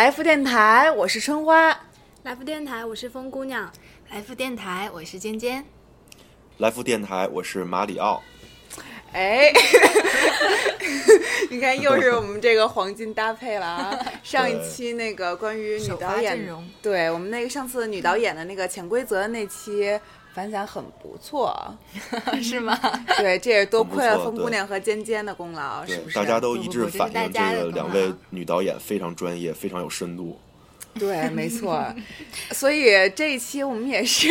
来福电台，我是春花。来福电台，我是风姑娘。来福电台，我是尖尖。来福电台，我是马里奥。哎，你看，又是我们这个黄金搭配了啊！上一期那个关于女导演，对我们那个上次女导演的那个潜规则那期反响很不错，是吗？对，这也多亏了风姑娘和尖尖的功劳，是不是？大家都一致反映这个两位女导演非常专业，非常有深度。对，没错。所以这一期我们也是，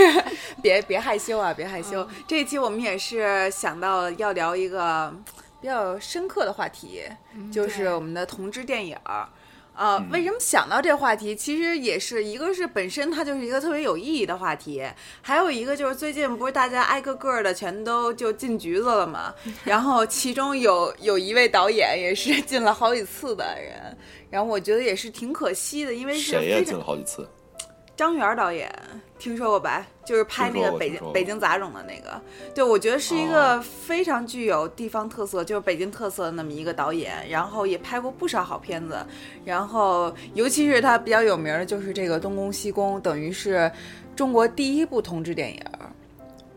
别别害羞啊，别害羞。这一期我们也是想到要聊一个比较深刻的话题，就是我们的同志电影。呃，为什么想到这话题？其实也是一个是本身它就是一个特别有意义的话题，还有一个就是最近不是大家挨个个的全都就进局子了嘛？然后其中有有一位导演也是 进了好几次的人。然后我觉得也是挺可惜的，因为是谁呀？进了好几次。张元导演听说过吧？就是拍那个北京北京杂种的那个。对，我觉得是一个非常具有地方特色，就是北京特色的那么一个导演。然后也拍过不少好片子。然后尤其是他比较有名的，就是这个《东宫西宫》，等于是中国第一部同志电影，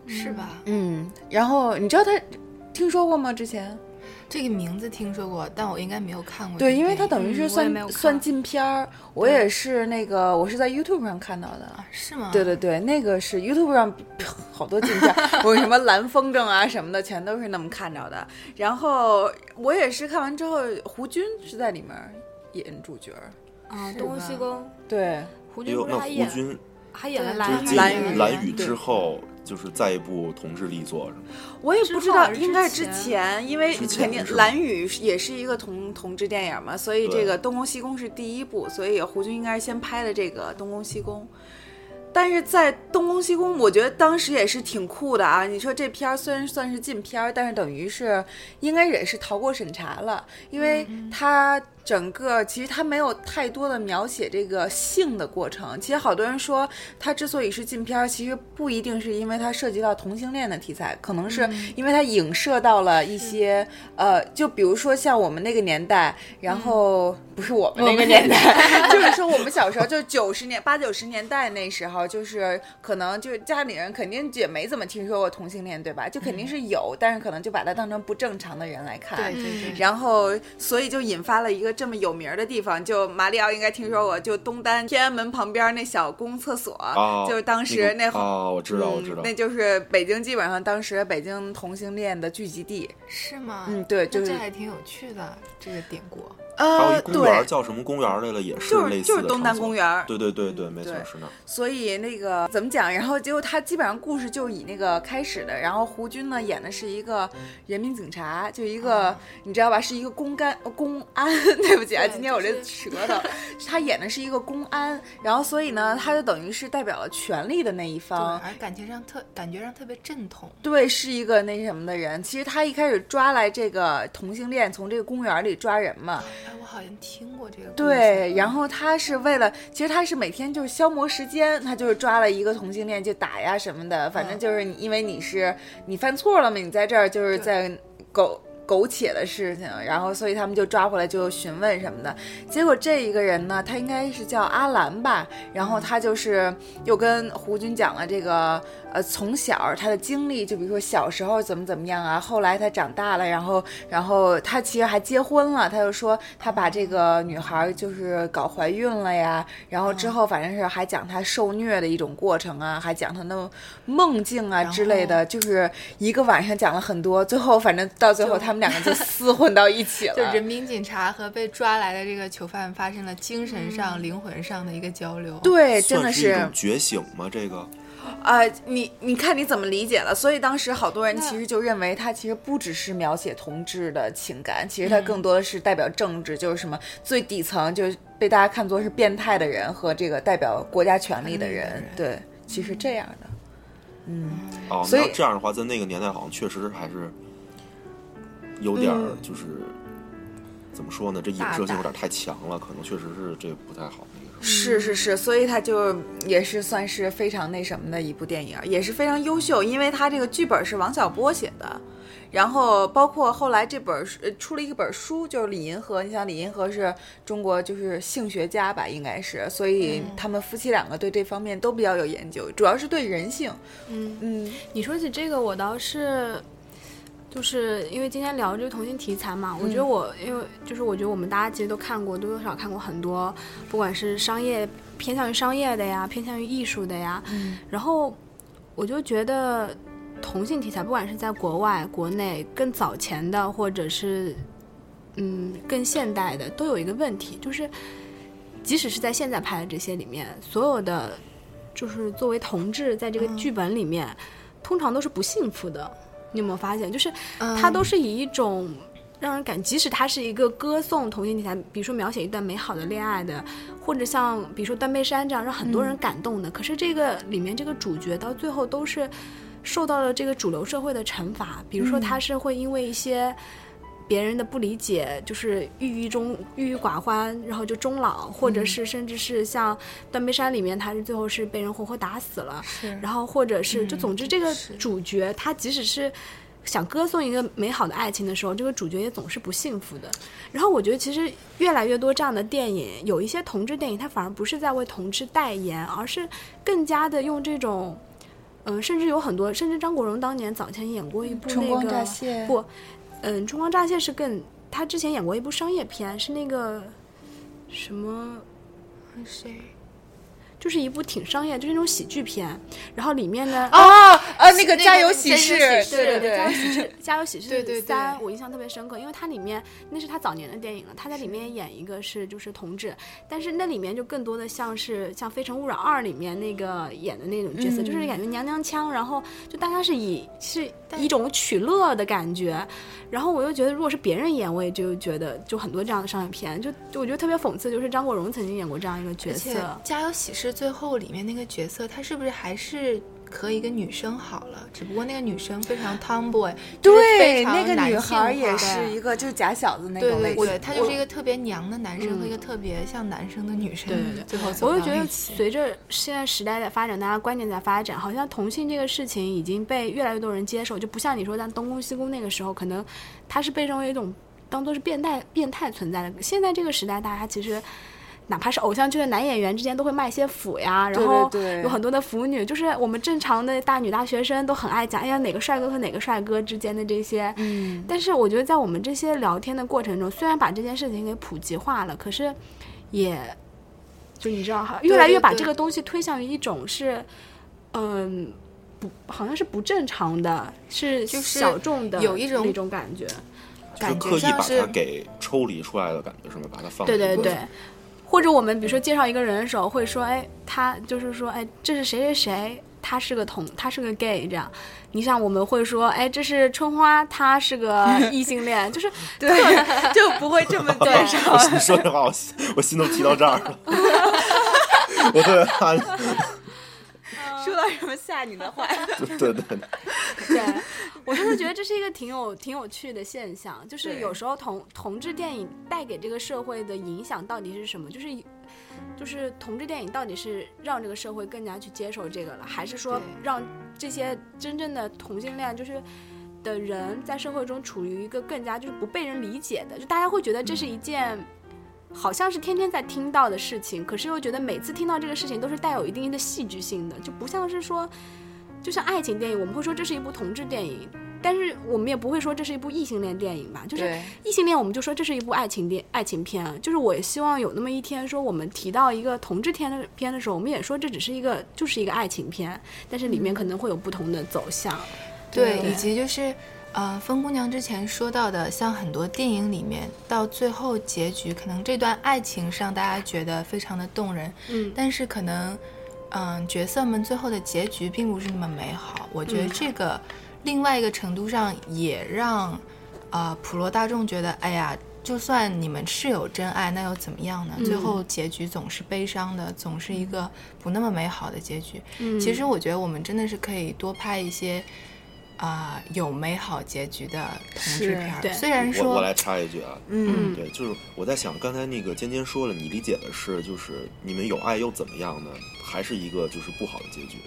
是吧？嗯。然后你知道他听说过吗？之前？这个名字听说过，但我应该没有看过。对，因为它等于是算算禁片儿。我也是那个，我是在 YouTube 上看到的。是吗？对对对，那个是 YouTube 上 好多禁片，我什么蓝风筝啊什么的，全都是那么看着的。然后我也是看完之后，胡军是在里面演主角。啊，东宫西宫。对，胡军不是还演，还演了蓝蓝蓝雨之后。就是再一部同志力作是吗？我也不知道，应该是之前，因为肯定《蓝宇》也是一个同同志电影嘛，所以这个《东宫西宫》是第一部，所以胡军应该是先拍的这个《东宫西宫》。但是在《东宫西宫》，我觉得当时也是挺酷的啊！你说这片儿虽然算是禁片儿，但是等于是应该也是逃过审查了，因为它。整个其实他没有太多的描写这个性的过程。其实好多人说他之所以是禁片儿，其实不一定是因为它涉及到同性恋的题材，可能是因为它影射到了一些呃，就比如说像我们那个年代，然后不是我们那个年代，就是说我们小时候，就九十年八九十年代那时候，就是可能就是家里人肯定也没怎么听说过同性恋，对吧？就肯定是有，但是可能就把它当成不正常的人来看。对对对。然后所以就引发了一个。这么有名的地方，就马里奥应该听说过，就东单天安门旁边那小公厕所，就是当时那哦，我知道，我知道，那就是北京基本上当时北京同性恋的聚集地，是吗？嗯，对，就是这还挺有趣的这个典故。呃，公园叫什么公园来了？也是类似就是东单公园。对对对对，没错是那。所以那个怎么讲？然后结果他基本上故事就以那个开始的。然后胡军呢演的是一个人民警察，就一个你知道吧？是一个公干公安。对不起啊，今天我这舌头。他演的是一个公安，然后所以呢，他就等于是代表了权力的那一方，而感觉上特感觉上特别正统。对，是一个那什么的人。其实他一开始抓来这个同性恋，从这个公园里抓人嘛。我好像听过这个。对，然后他是为了，其实他是每天就是消磨时间，他就是抓了一个同性恋就打呀什么的，反正就是因为你是你犯错了嘛，你在这儿就是在狗。苟且的事情，然后所以他们就抓回来就询问什么的，结果这一个人呢，他应该是叫阿兰吧，然后他就是又跟胡军讲了这个。呃，从小他的经历，就比如说小时候怎么怎么样啊，后来他长大了，然后，然后他其实还结婚了，他就说他把这个女孩就是搞怀孕了呀，然后之后反正是还讲他受虐的一种过程啊，还讲他那梦境啊之类的，就是一个晚上讲了很多，最后反正到最后他们两个就厮混到一起了，就人民警察和被抓来的这个囚犯发生了精神上、灵魂上的一个交流，对，真的是觉醒吗？这个。呃，你你看你怎么理解了？所以当时好多人其实就认为他其实不只是描写同志的情感，其实他更多的是代表政治，就是什么最底层就是被大家看作是变态的人和这个代表国家权力的人。对，其实这样的，嗯，哦，所以这样的话，在那个年代好像确实还是有点儿就是怎么说呢？这影射性有点太强了，可能确实是这不太好。是是是，所以他就也是算是非常那什么的一部电影，也是非常优秀，因为他这个剧本是王小波写的，然后包括后来这本出了一本书，就是李银河。你想李银河是中国就是性学家吧，应该是，所以他们夫妻两个对这方面都比较有研究，主要是对人性。嗯嗯，你说起这个，我倒是。就是因为今天聊这个同性题材嘛，我觉得我因为就是我觉得我们大家其实都看过，多多少少看过很多，不管是商业偏向于商业的呀，偏向于艺术的呀，然后我就觉得同性题材，不管是在国外、国内更早前的，或者是嗯更现代的，都有一个问题，就是即使是在现在拍的这些里面，所有的就是作为同志在这个剧本里面，通常都是不幸福的。你有没有发现，就是它都是以一种让人感，即使它是一个歌颂同性题材，比如说描写一段美好的恋爱的，或者像比如说《断背山》这样让很多人感动的，可是这个里面这个主角到最后都是受到了这个主流社会的惩罚，比如说他是会因为一些别人的不理解，就是郁郁中郁郁寡欢，然后就终老，或者是甚至是像《断背山》里面，他是最后是被人活活打死了，然后或者是就总之这个主角他即使是。想歌颂一个美好的爱情的时候，这个主角也总是不幸福的。然后我觉得，其实越来越多这样的电影，有一些同志电影，它反而不是在为同志代言，而是更加的用这种，嗯，甚至有很多，甚至张国荣当年早前演过一部那个不，嗯，春光乍泄是更，他之前演过一部商业片，是那个什么谁？就是一部挺商业，就是那种喜剧片，然后里面呢啊呃那个家有喜事，对对对，家有喜事，家有喜事三，我印象特别深刻，因为它里面那是他早年的电影了，他在里面演一个是就是同志，但是那里面就更多的像是像《非诚勿扰二》里面那个演的那种角色，就是感觉娘娘腔，然后就大家是以是一种取乐的感觉，然后我又觉得如果是别人演，我也就觉得就很多这样的商业片，就就我觉得特别讽刺，就是张国荣曾经演过这样一个角色，《家有喜事》。最后里面那个角色，他是不是还是和一个女生好了？只不过那个女生非常 tomboy，对，那个女孩也是一个就是假小子那种类型。对，他就是一个特别娘的男生和一个特别像男生的女生。对对对。最后，我就觉得随着现在时代的发展，大家观念在发展，好像同性这个事情已经被越来越多人接受，就不像你说在东宫西宫那个时候，可能他是被认为一种当做是变态变态存在的。现在这个时代，大家其实。哪怕是偶像剧的男演员之间都会卖些腐呀，然后有很多的腐女，就是我们正常的大女大学生都很爱讲，哎呀哪个帅哥和哪个帅哥之间的这些。嗯。但是我觉得在我们这些聊天的过程中，虽然把这件事情给普及化了，可是，也，就你知道哈，越来越把这个东西推向于一种是，嗯，不，好像是不正常的，是就是小众的，有一种那种感觉，感觉像是刻意把它给抽离出来的感觉，是吗？把它放对对对。或者我们比如说介绍一个人的时候，会说，哎，他就是说，哎，这是谁谁谁，他是个同，他是个 gay，这样。你像我们会说，哎，这是春花，他是个 异性恋，就是对，就不会这么介绍。你说这话，我我心都提到这儿了。我特别怕。说到什么吓你的话？对对对。对，我就是觉得这是一个挺有挺有趣的现象，就是有时候同同志电影带给这个社会的影响到底是什么？就是就是同志电影到底是让这个社会更加去接受这个了，还是说让这些真正的同性恋就是的人在社会中处于一个更加就是不被人理解的？就大家会觉得这是一件。好像是天天在听到的事情，可是又觉得每次听到这个事情都是带有一定的戏剧性的，就不像是说，就像爱情电影，我们会说这是一部同志电影，但是我们也不会说这是一部异性恋电影吧？就是异性恋，我们就说这是一部爱情电爱情片。就是我也希望有那么一天，说我们提到一个同志片的片的时候，我们也说这只是一个就是一个爱情片，但是里面可能会有不同的走向。对，以及就是。呃，风姑娘之前说到的，像很多电影里面，到最后结局，可能这段爱情上大家觉得非常的动人，嗯，但是可能，嗯，角色们最后的结局并不是那么美好。我觉得这个另外一个程度上也让，啊，普罗大众觉得，哎呀，就算你们是有真爱，那又怎么样呢？最后结局总是悲伤的，总是一个不那么美好的结局。嗯，其实我觉得我们真的是可以多拍一些。啊，有美好结局的同志片，虽然说，我我来插一句啊，嗯，对，就是我在想，刚才那个尖尖说了，你理解的是，就是你们有爱又怎么样呢？还是一个就是不好的结局？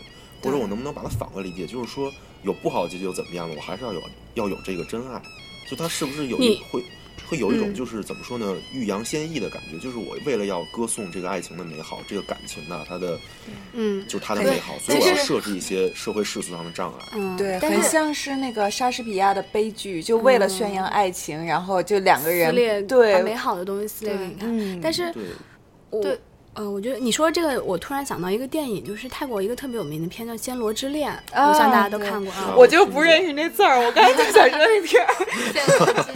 或者我能不能把它反过来理解，就是说有不好的结局又怎么样呢？我还是要有要有这个真爱，就他是不是有一会会有一种就是怎么说呢，欲扬先抑的感觉，就是我为了要歌颂这个爱情的美好，这个感情呢，它的嗯，就是它的美好，所以我要设置一些社会世俗上的障碍。嗯，对，很像是那个莎士比亚的悲剧，就为了宣扬爱情，然后就两个撕人裂对美好的东西撕裂给你看。嗯但是对呃，我觉得你说这个，我突然想到一个电影，就是泰国一个特别有名的片叫《暹罗之恋》，啊我想大家都看过啊。我就不认识那字儿，我刚才就想说那片儿。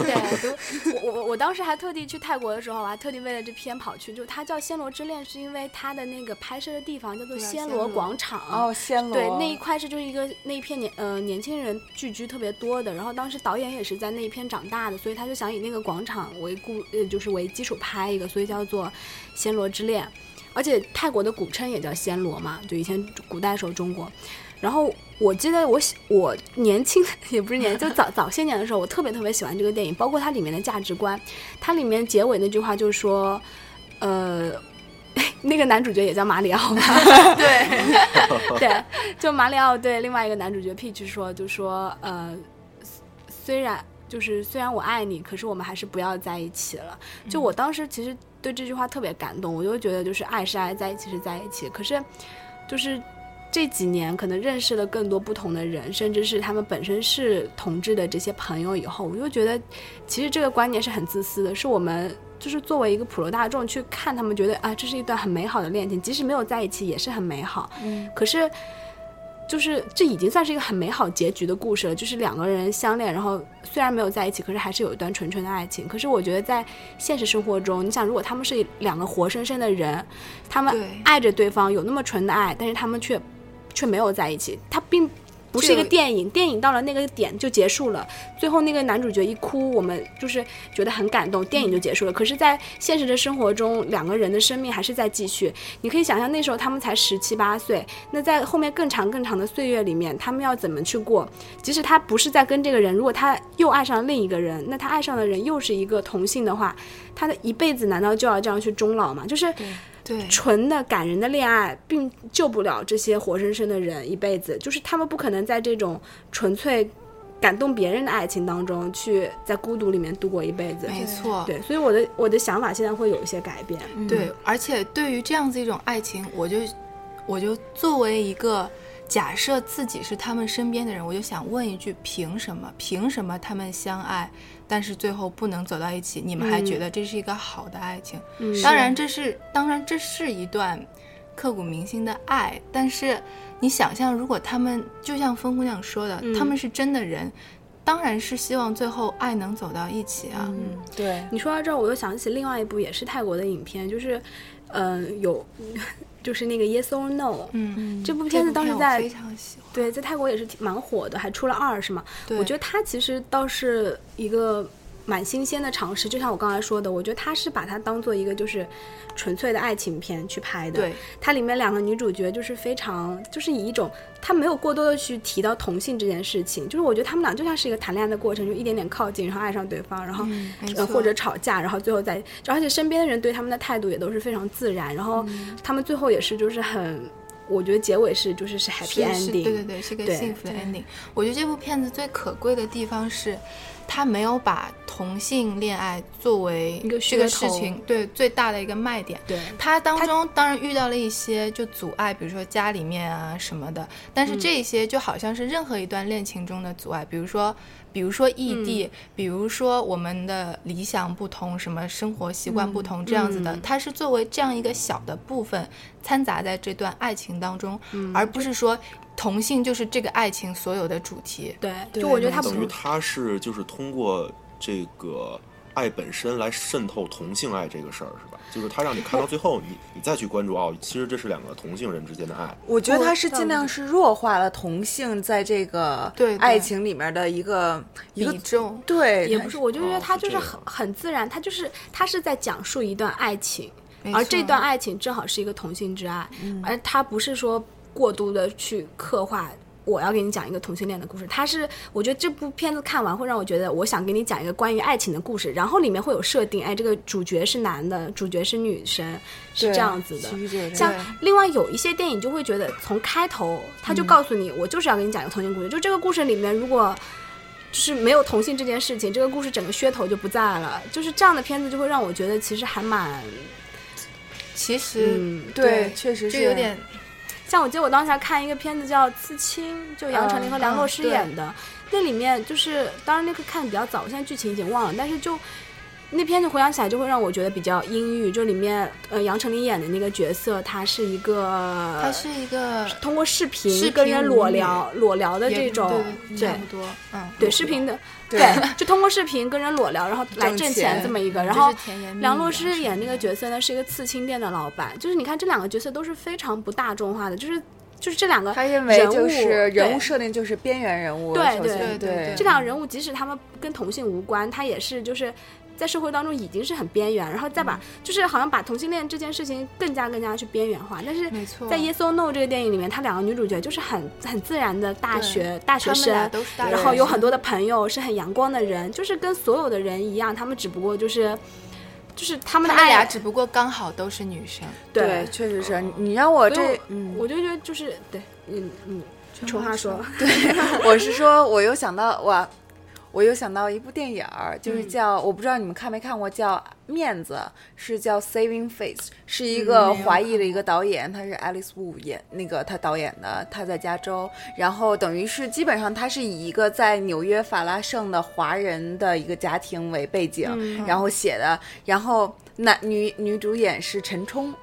对，我 我我我当时还特地去泰国的时候，我还特地为了这片跑去，就它叫《暹罗之恋》，是因为它的那个拍摄的地方叫做暹罗广场。哦，暹罗，对，那一块是就是一个那一片年呃年轻人聚居特别多的，然后当时导演也是在那一片长大的，所以他就想以那个广场为故呃就是为基础拍一个，所以叫做《暹罗之恋》，而且泰国的古称也叫暹罗嘛，就以前古代时候中国。然后我记得我喜我年轻也不是年，就早早些年的时候，我特别特别喜欢这个电影，包括它里面的价值观。它里面结尾那句话就是说，呃，那个男主角也叫马里奥嘛，对对，就马里奥对另外一个男主角 Peach 说，就说呃，虽然就是虽然我爱你，可是我们还是不要在一起了。就我当时其实对这句话特别感动，我就觉得就是爱是爱，在一起是在一起。可是就是这几年可能认识了更多不同的人，甚至是他们本身是同志的这些朋友以后，我就觉得其实这个观念是很自私的，是我们。就是作为一个普罗大众去看他们，觉得啊，这是一段很美好的恋情，即使没有在一起也是很美好。嗯，可是，就是这已经算是一个很美好结局的故事了，就是两个人相恋，然后虽然没有在一起，可是还是有一段纯纯的爱情。可是我觉得在现实生活中，你想，如果他们是两个活生生的人，他们爱着对方，有那么纯的爱，但是他们却却没有在一起，他并。不是一个电影，电影到了那个点就结束了，最后那个男主角一哭，我们就是觉得很感动，电影就结束了。可是，在现实的生活中，两个人的生命还是在继续。你可以想象，那时候他们才十七八岁，那在后面更长更长的岁月里面，他们要怎么去过？即使他不是在跟这个人，如果他又爱上另一个人，那他爱上的人又是一个同性的话，他的一辈子难道就要这样去终老吗？就是对，纯的感人的恋爱，并救不了这些活生生的人一辈子。就是他们不可能在这种纯粹感动别人的爱情当中，去在孤独里面度过一辈子。没错，对，所以我的我的想法现在会有一些改变。对，而且对于这样子一种爱情，我就我就作为一个假设自己是他们身边的人，我就想问一句：凭什么？凭什么他们相爱，但是最后不能走到一起？你们还觉得这是一个好的爱情？嗯当然，这是当然这是一段刻骨铭心的爱，但是你想象，如果他们就像风姑娘说的，他们是真的人，当然是希望最后爱能走到一起啊。嗯，对，你说到这儿，我又想起另外一部也是泰国的影片，就是，呃，有，就是那个 Yes or No。嗯，这部片子当时在非常喜欢。对，在泰国也是挺蛮火的，还出了二是吗？对我觉得它其实倒是一个蛮新鲜的尝试，就像我刚才说的，我觉得他是把它当做一个就是纯粹的爱情片去拍的。对，它里面两个女主角就是非常，就是以一种她没有过多的去提到同性这件事情，就是我觉得他们俩就像是一个谈恋爱的过程，就一点点靠近，然后爱上对方，然后、嗯呃或者吵架，然后最后再，而且身边的人对他们的态度也都是非常自然，然后嗯他们最后也是就是很。我觉得结尾是就是是 happy ending，是对对对，是个幸福的 ending。我觉得这部片子最可贵的地方是，它没有把同性恋爱作为一个事情对最大的一个卖点。对他当中当然遇到了一些就阻碍，比如说家里面啊什么的，但是这些就好像是任何一段恋情中的阻碍，比如说。比如说异地，比如说我们的理想不同，什么生活习惯不同，这样子的，嗯。它是作为这样一个小的部分掺杂在这段爱情当中，而不是说同性就是这个爱情所有的主题。对，对就我觉得他等于他是就是通过这个爱本身来渗透同性爱这个事儿，是吧？就是他让你看到最后，你你再去关注哦，其实这是两个同性人之间的爱。我觉得他是尽量是弱化了同性在这个爱情里面的一个一个比重。对，也不是，我就觉得哦他就是很是很自然，他就是他是在讲述一段爱情，而这段爱情正好是一个同性之爱，而他不是说过度的去刻画我要给你讲一个同性恋的故事。它是我觉得这部片子看完会让我觉得我想给你讲一个关于爱情的故事，然后里面会有设定，哎，这个主角是男的，主角是女生，是这样子的。像另外有一些电影就会觉得从开头他就告诉你，我就是要给你讲一个同性故事，就这个故事里面如果。就是没有同性这件事情，这个故事整个噱头就不在了。就是这样的片子就会让我觉得其实还蛮，其实对，确实是有点。像我记得我当时看一个片子叫《刺青》，就杨丞琳和梁洛施演的，那里面就是当然那个看的比较早，现在剧情已经忘了，但是就。那片子回想起来就会让我觉得比较阴郁，就里面呃杨丞琳演的那个角色，她是一个，她是一个通过视频跟人裸聊裸聊的这种，对，差不多，嗯，对，视频的，对，就通过视频跟人裸聊，然后来挣钱这么一个。然后梁洛施演那个角色呢是一个刺青店的老板，就是你看这两个角色都是非常不大众化的，就是就是这两个他认为就是人物设定就是边缘人物，对对对对，这两个人物即使他们跟同性无关，他也是就是。在社会当中已经是很边缘，然后再把就是好像把同性恋这件事情更加更加去边缘化。但是在《Yes or No》这个电影里面，他两个女主角就是很很自然的大学大学生，然后有很多的朋友，是很阳光的人，就是跟所有的人一样。他们只不过就是就是他们的爱俩只不过刚好都是女生。对，确实是你让我这，我就觉得就是对，嗯嗯，丑话说，对，我是说，我又想到我。我又想到一部电影儿，就是叫我不知道你们看没看过，叫《面子》，是叫《Saving Face》，是一个华裔的一个导演，他是 Alice Wu 演那个他导演的，他在加州，然后等于是基本上他是以一个在纽约法拉盛的华人的一个家庭为背景，然后写的，然后男女女主演是陈冲。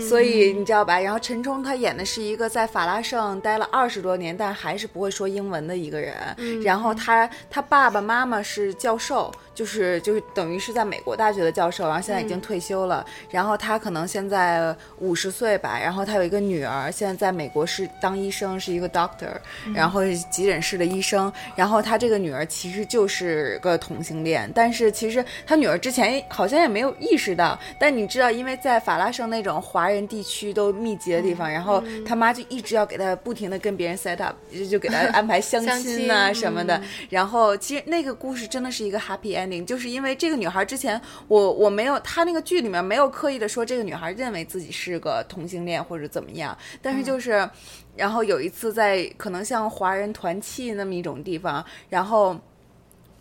所以你知道吧？然后陈冲他演的是一个在法拉盛待了二十多年，但还是不会说英文的一个人。然后他他爸爸妈妈是教授。就是就是等于是在美国大学的教授，然后现在已经退休了。然后他可能现在五十岁吧。然后他有一个女儿，现在在美国是当医生，是一个 doctor，然后急诊室的医生。然后他这个女儿其实就是个同性恋，但是其实他女儿之前好像也没有意识到。但你知道，因为在法拉盛那种华人地区都密集的地方，然后他妈就一直要给他不停的跟别人 set up，就给他安排相 亲啊什么的。然后其实那个故事真的是一个 happy。就是因为这个女孩之前，我我没有，她那个剧里面没有刻意的说这个女孩认为自己是个同性恋或者怎么样，但是就是，然后有一次在可能像华人团契那么一种地方，然后。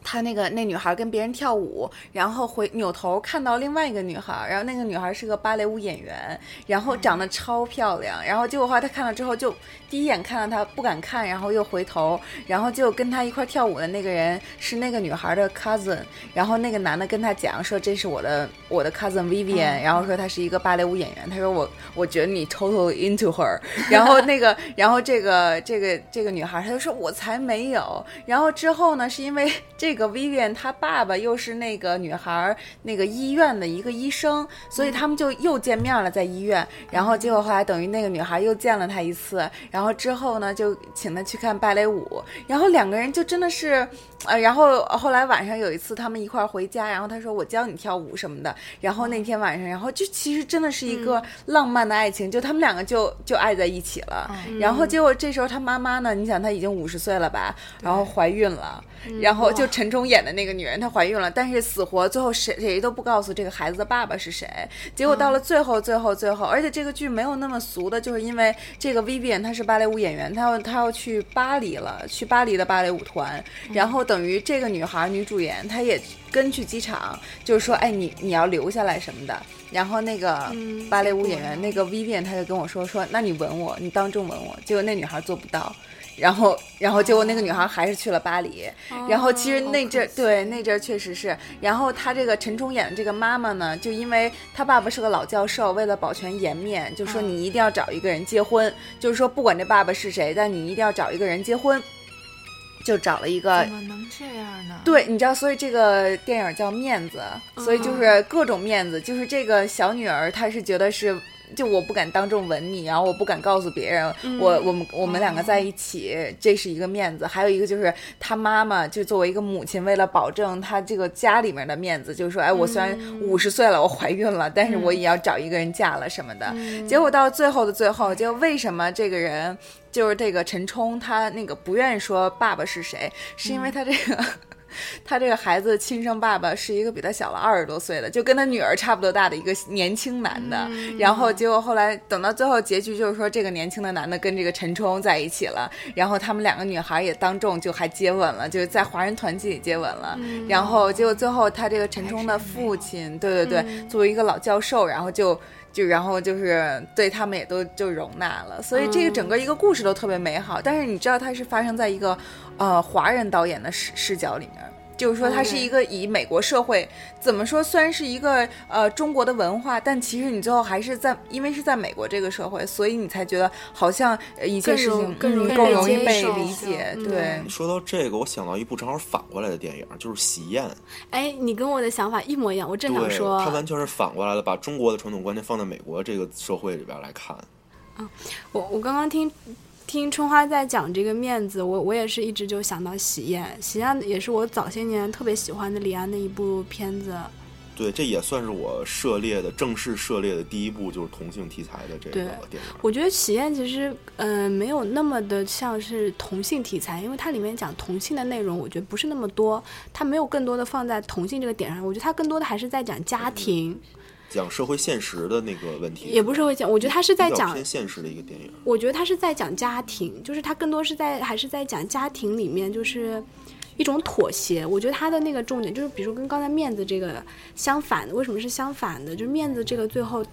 他那个那女孩跟别人跳舞，然后回扭头看到另外一个女孩，然后那个女孩是个芭蕾舞演员，然后长得超漂亮，然后结果后来他看了之后就第一眼看到她不敢看，然后又回头，然后就跟他一块跳舞的那个人是那个女孩的 cousin，然后那个男的跟他讲说这是我的我的 cousin Vivian，然后说她是一个芭蕾舞演员，他说我我觉得你 totally into her，然后那个然后这个这个这个女孩她就说我才没有，然后之后呢是因为这。这个 Vivian 她爸爸又是那个女孩儿那个医院的一个医生，所以他们就又见面了，在医院。然后结果后来等于那个女孩又见了他一次，然后之后呢就请他去看芭蕾舞，然后两个人就真的是。呃，然后后来晚上有一次，他们一块儿回家，然后他说我教你跳舞什么的。然后那天晚上，然后就其实真的是一个浪漫的爱情，就他们两个就就爱在一起了。然后结果这时候他妈妈呢，你想他已经五十岁了吧，然后怀孕了，然后就陈冲演的那个女人她怀孕了，但是死活最后谁谁都不告诉这个孩子的爸爸是谁。结果到了最后最后最后，而且这个剧没有那么俗的，就是因为这个 Vivian 她是芭蕾舞演员，她要她要去巴黎了，去巴黎的芭蕾舞团，然后。等于这个女孩女主演，她也跟去机场，就是说，哎，你你要留下来什么的。然后那个芭蕾舞演员那个 Vivian，他就跟我说说，那你吻我，你当众吻我。结果那女孩做不到，然后然后结果那个女孩还是去了巴黎。然后其实那阵对那阵确实是。然后她这个陈冲演的这个妈妈呢，就因为她爸爸是个老教授，为了保全颜面，就说你一定要找一个人结婚，就是说不管这爸爸是谁，但你一定要找一个人结婚。就找了一个，怎么能这样呢？对，你知道，所以这个电影叫面子，所以就是各种面子。就是这个小女儿，她是觉得是就我不敢当众吻你，然后我不敢告诉别人，我我们我们两个在一起，这是一个面子。还有一个就是他妈妈就作为一个母亲，为了保证他这个家里面的面子，就是说，哎，我虽然五十岁了，我怀孕了，但是我也要找一个人嫁了什么的。结果到最后的最后，就为什么这个人就是这个陈冲，他那个不愿意说爸爸是谁，是因为他这个。他这个孩子亲生爸爸是一个比他小了二十多岁的，就跟他女儿差不多大的一个年轻男的。然后结果后来等到最后结局，就是说这个年轻的男的跟这个陈冲在一起了，然后他们两个女孩也当众就还接吻了，就是在华人团体里接吻了。然后结果最后他这个陈冲的父亲，对对对，作为一个老教授，然后就就然后就是对他们也都就容纳了。所以这个整个一个故事都特别美好。但是你知道它是发生在一个呃华人导演的视视角里面。就是说，它是一个以美国社会怎么说，虽然是一个呃中国的文化，但其实你最后还是在，因为是在美国这个社会，所以你才觉得好像一些事情更更容易被理解。对，说到这个，我想到一部正好反过来的电影，就是《喜宴》。哎，你跟我的想法一模一样，我正想说，它完全是反过来的，把中国的传统观念放在美国这个社会里边来看。嗯，我我刚刚听。听春花在讲这个面子，我我也是一直就想到《喜宴》，《喜宴》也是我早些年特别喜欢的李安的一部片子。对，这也算是我涉猎的正式涉猎的第一部就是同性题材的这个电影。我觉得《喜宴》其实嗯没有那么的像是同性题材，因为它里面讲同性的内容，我觉得不是那么多，它没有更多的放在同性这个点上，我觉得它更多的还是在讲家庭。讲社会现实的那个问题，也不是会讲，我觉得他是在讲偏现实的一个电影。我觉得他是在讲家庭，就是他更多是在还是在讲家庭里面，就是一种妥协。我觉得他的那个重点就是，比如跟刚才面子这个相反的，为什么是相反的？就是面子这个最后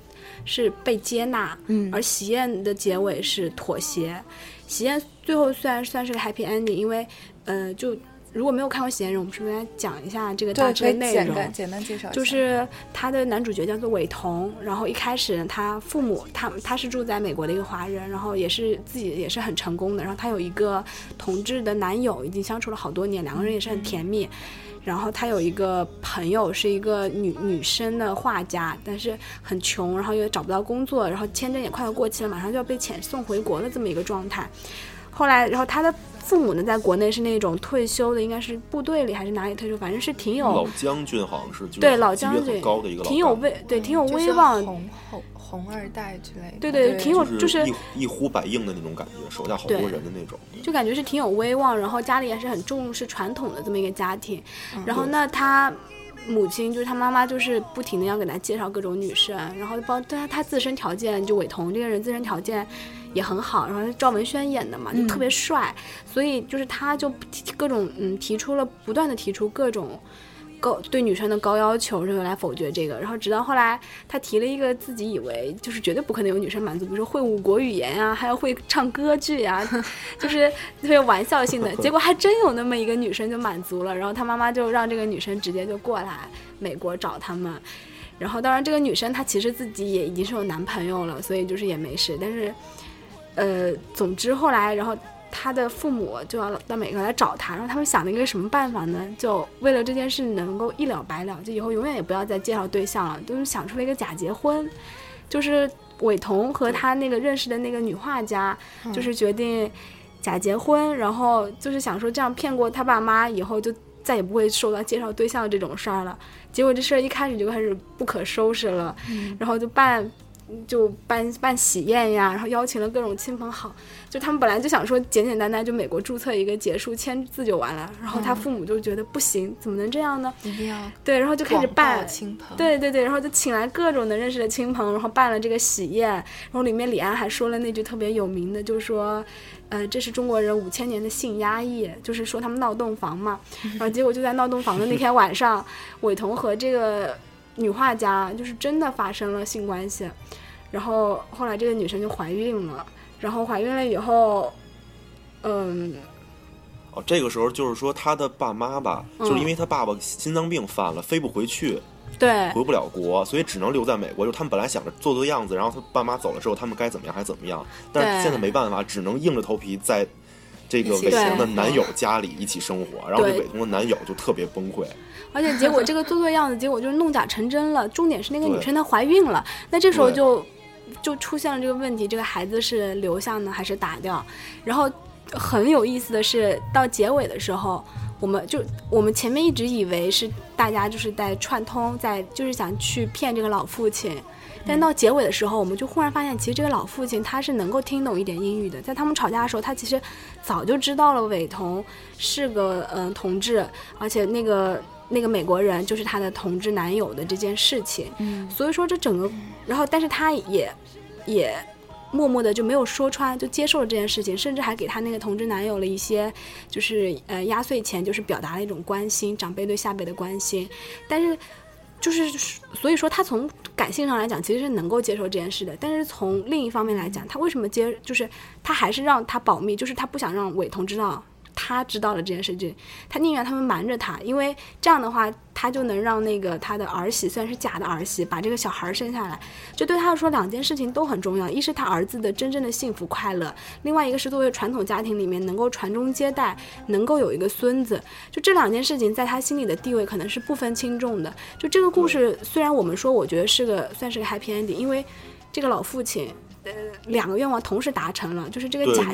是被接纳，嗯，而喜宴的结尾是妥协。喜宴最后虽然算是个 happy ending，因为呃就。如果没有看过《嫌疑人》，我们是不是来讲一下这个大致的内容？简单简单介绍。就是他的男主角叫做伟彤，然后一开始他父母他他是住在美国的一个华人，然后也是自己也是很成功的，然后他有一个同志的男友，已经相处了好多年，两个人也是很甜蜜。然后他有一个朋友是一个女女生的画家，但是很穷，然后又找不到工作，然后签证也快要过期了，马上就要被遣送回国的这么一个状态。后来，然后他的。父母呢，在国内是那种退休的，应该是部队里还是哪里退休，反正是挺有老将军，好像是对老将军高的一个，挺有威，对，挺有威望，红红红二代之类的，对对，挺有就是一一呼百应的那种感觉，手下好多人的那种，就感觉是挺有威望，然后家里也是很重视传统的这么一个家庭，然后那他母亲就是他妈妈，就是不停的要给他介绍各种女生，然后包但他他自身条件就伟彤这个人自身条件。也很好，然后赵文轩演的嘛，就特别帅，所以就是他就各种嗯提出了不断的提出各种高对女生的高要求，然后来否决这个，然后直到后来他提了一个自己以为就是绝对不可能有女生满足，比如说会五国语言啊，还要会唱歌剧呀，就是特别玩笑性的，结果还真有那么一个女生就满足了，然后他妈妈就让这个女生直接就过来美国找他们，然后当然这个女生她其实自己也已经是有男朋友了，所以就是也没事，但是。呃，总之后来，然后他的父母就要到美国来找他，然后他们想了一个什么办法呢？就为了这件事能够一了百了，就以后永远也不要再介绍对象了，都是想出了一个假结婚，就是伟彤和他那个认识的那个女画家，就是决定假结婚，然后就是想说这样骗过他爸妈，以后就再也不会受到介绍对象这种事儿了。结果这事儿一开始就开始不可收拾了，然后就办。就办办喜宴呀，然后邀请了各种亲朋好，就他们本来就想说简简单单就美国注册一个结束签字就完了，然后他父母就觉得不行，怎么能这样呢？一定要对，然后就开始办亲朋，对对对，然后就请来各种的认识的亲朋，然后办了这个喜宴，然后里面李安还说了那句特别有名的，就是说，呃，这是中国人五千年的性压抑，就是说他们闹洞房嘛，然后结果就在闹洞房的那天晚上，伟彤和这个。女画家就是真的发生了性关系，然后后来这个女生就怀孕了，然后怀孕了以后，嗯，哦，这个时候就是说他的爸妈吧，就是因为他爸爸心脏病犯了，飞不回去，对，回不了国，所以只能留在美国。就他们本来想着做做样子，然后他爸妈走了之后，他们该怎么样还怎么样，但是现在没办法，只能硬着头皮在这个伟彤的男友家里一起生活，然后这伟彤的男友就特别崩溃。而且结果这个做做样子，结果就是弄假成真了。重点是那个女生她怀孕了，那这时候就就出现了这个问题，这个孩子是留下呢还是打掉？然后很有意思的是，到结尾的时候，我们就我们前面一直以为是大家就是在串通，在就是想去骗这个老父亲。但到结尾的时候，我们就忽然发现，其实这个老父亲他是能够听懂一点英语的。在他们吵架的时候，他其实早就知道了伟彤是个嗯同志，而且那个那个美国人就是他的同志男友的这件事情。嗯，所以说这整个，然后但是他也也默默的就没有说穿，就接受了这件事情，甚至还给他那个同志男友了一些就是呃压岁钱，就是表达了一种关心，长辈对下辈的关心，但是。就是，所以说他从感性上来讲，其实是能够接受这件事的。但是从另一方面来讲，他为什么接，就是他还是让他保密，就是他不想让伟彤知道。他知道了这件事情，他宁愿他们瞒着他，因为这样的话，他就能让那个他的儿媳，虽然是假的儿媳，把这个小孩生下来。就对他来说，两件事情都很重要：一是他儿子的真正的幸福快乐，另外一个是作为传统家庭里面能够传宗接代，能够有一个孙子。就这两件事情，在他心里的地位可能是不分轻重的。就这个故事，虽然我们说，我觉得是个算是个 happy ending，因为这个老父亲。呃，两个愿望同时达成了，就是这个假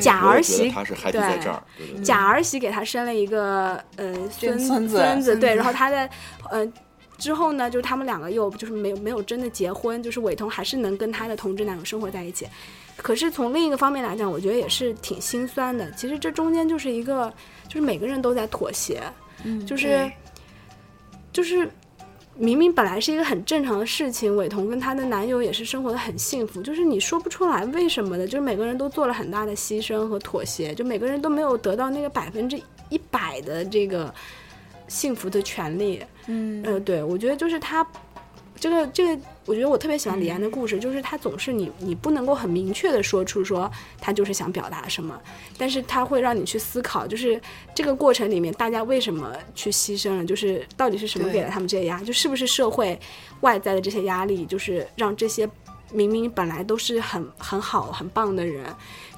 假儿媳，对，假儿媳给他生了一个呃孙孙子，孙子对，然后他的呃之后呢，就是他们两个又就是没有没有真的结婚，就是伟彤还是能跟他的同志男友生活在一起。可是从另一个方面来讲，我觉得也是挺心酸的。其实这中间就是一个，就是每个人都在妥协，嗯，就是就是。明明本来是一个很正常的事情，伟彤跟她的男友也是生活的很幸福，就是你说不出来为什么的，就是每个人都做了很大的牺牲和妥协，就每个人都没有得到那个百分之一百的这个幸福的权利。嗯，呃，对，我觉得就是他。这个这个，我觉得我特别喜欢李安的故事，就是他总是你你不能够很明确的说出说他就是想表达什么，但是他会让你去思考，就是这个过程里面大家为什么去牺牲了，就是到底是什么给了他们这些压，就是不是社会外在的这些压力，就是让这些明明本来都是很很好很棒的人，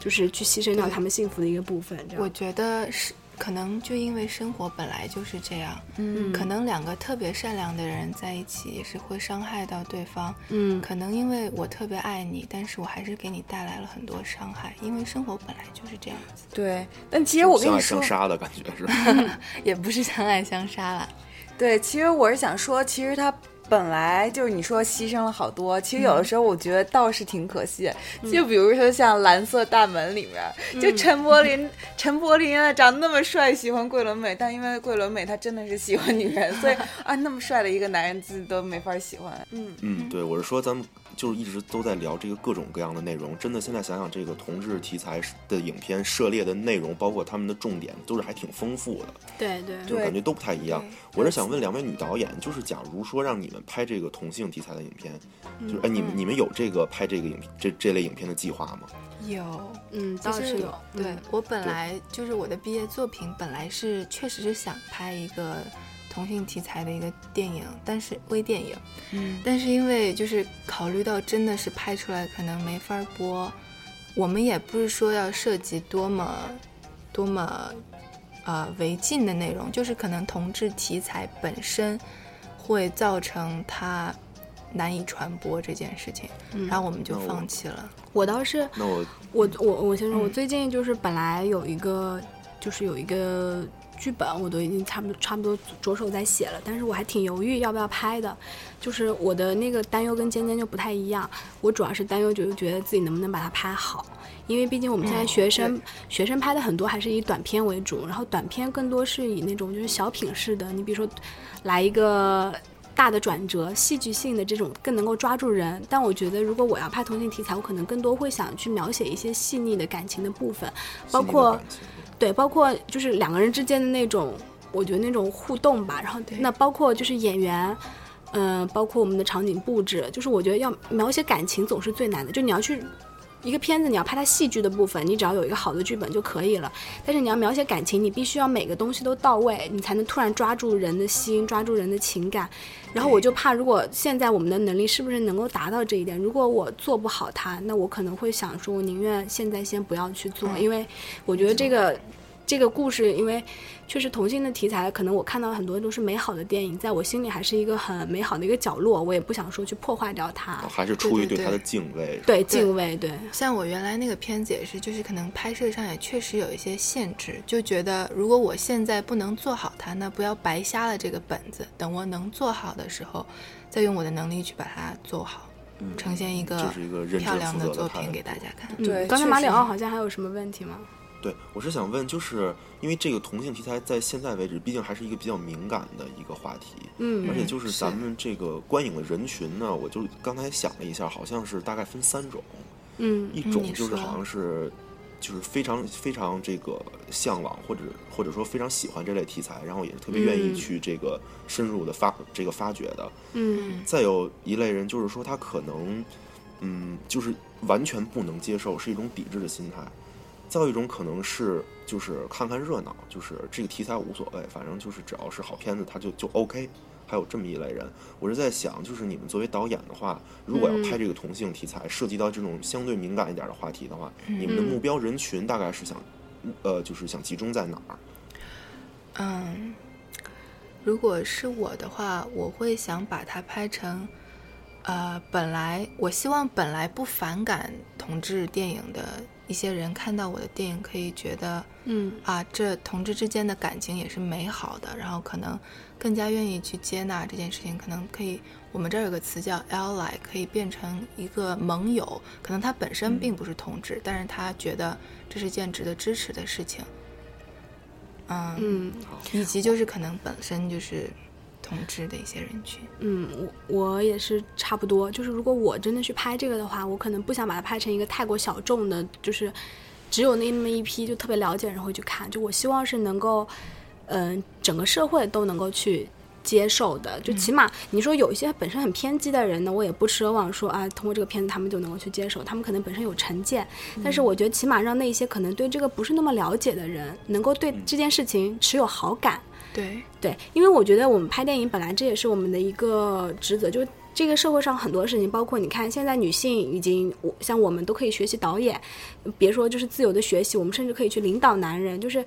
就是去牺牲掉他们幸福的一个部分。我觉得是。可能就因为生活本来就是这样，嗯，可能两个特别善良的人在一起也是会伤害到对方，嗯，可能因为我特别爱你，但是我还是给你带来了很多伤害，因为生活本来就是这样子。对，但其实我跟你说，相爱相杀的感觉是吧？也不是相爱相杀了。对，其实我是想说，其实他。本来就是你说牺牲了好多，其实有的时候我觉得倒是挺可惜。就比如说像《蓝色大门》里面，就陈柏霖，陈柏霖啊长那么帅，喜欢桂纶镁，但因为桂纶镁她真的是喜欢女人，所以 啊那么帅的一个男人自己都没法喜欢。嗯嗯，对，我是说咱们。就是一直都在聊这个各种各样的内容，真的现在想想，这个同志题材的影片涉猎的内容，包括他们的重点，都是还挺丰富的。对对，就感觉都不太一样。我是想问两位女导演，就是假如说让你们拍这个同性题材的影片，就是哎，你们你们有这个拍这个影这这类影片的计划吗？有，嗯，倒是有。对我本来就是我的毕业作品，本来是确实是想拍一个。同性题材的一个电影，但是微电影，嗯，但是因为就是考虑到真的是拍出来可能没法播，我们也不是说要涉及多么多么呃违禁的内容，就是可能同志题材本身会造成它难以传播这件事情，然后我们就放弃了。我倒是，那我我我我先说，我最近就是本来有一个就是有一个。剧本我都已经差不多差不多着手在写了，但是我还挺犹豫要不要拍的，就是我的那个担忧跟尖尖就不太一样。我主要是担忧就是觉得自己能不能把它拍好，因为毕竟我们现在学生学生拍的很多还是以短片为主，然后短片更多是以那种就是小品式的，你比如说来一个大的转折、戏剧性的这种更能够抓住人。但我觉得如果我要拍同性题材，我可能更多会想去描写一些细腻的感情的部分，包括。对，包括就是两个人之间的那种，我觉得那种互动吧。然后，那包括就是演员，嗯，包括我们的场景布置，就是我觉得要描写感情总是最难的。就你要去一个片子，你要拍它戏剧的部分，你只要有一个好的剧本就可以了。但是你要描写感情，你必须要每个东西都到位，你才能突然抓住人的心，抓住人的情感。然后我就怕，如果现在我们的能力是不是能够达到这一点？如果我做不好它，那我可能会想说，我宁愿现在先不要去做，因为我觉得这个。这个故事，因为确实同性的题材，可能我看到很多都是美好的电影，在我心里还是一个很美好的一个角落，我也不想说去破坏掉它。还是出于对它的敬畏。对敬畏，对。像我原来那个片子也是，就是可能拍摄上也确实有一些限制，就觉得如果我现在不能做好它，那不要白瞎了这个本子。等我能做好的时候，再用我的能力去把它做好，呈现一个漂亮的作品给大家看。对，刚才马里奥好像还有什么问题吗？对，我是想问，就是因为这个同性题材在现在为止，毕竟还是一个比较敏感的一个话题，嗯，而且就是咱们这个观影的人群呢，我就刚才想了一下，好像是大概分三种，嗯，一种就是好像是就是非常非常这个向往或者或者说非常喜欢这类题材，然后也是特别愿意去这个深入的发这个发掘的，嗯，再有一类人就是说他可能嗯就是完全不能接受，是一种抵制的心态。再有一种可能是，就是看看热闹，就是这个题材无所谓，反正就是只要是好片子，他就就 OK。还有这么一类人，我是在想，就是你们作为导演的话，如果要拍这个同性题材，涉及到这种相对敏感一点的话题的话，你们的目标人群大概是想，呃，就是想集中在哪儿？嗯，如果是我的话，我会想把它拍成，呃，本来我希望本来不反感同志电影的。一些人看到我的电影，可以觉得，嗯。啊，这同志之间的感情也是美好的，然后可能更加愿意去接纳这件事情，可能可以，我们这儿有个词叫 ally，可以变成一个盟友，可能他本身并不是同志，但是他觉得这是件值得支持的事情，嗯嗯，以及就是可能本身就是。同志的一些人群，嗯，我我也是差不多。就是如果我真的去拍这个的话，我可能不想把它拍成一个太过小众的，就是只有那那么一批就特别了解人会去看。就我希望是能够，嗯，整个社会都能够去接受的。就起码你说有一些本身很偏激的人呢，我也不奢望说啊，通过这个片子他们就能够去接受。他们可能本身有成见，但是我觉得起码让那些可能对这个不是那么了解的人，能够对这件事情持有好感。对对，因为我觉得我们拍电影本来这也是我们的一个职责，就这个社会上很多事情，包括你看现在女性已经，我像我们都可以学习导演，别说就是自由的学习，我们甚至可以去领导男人，就是。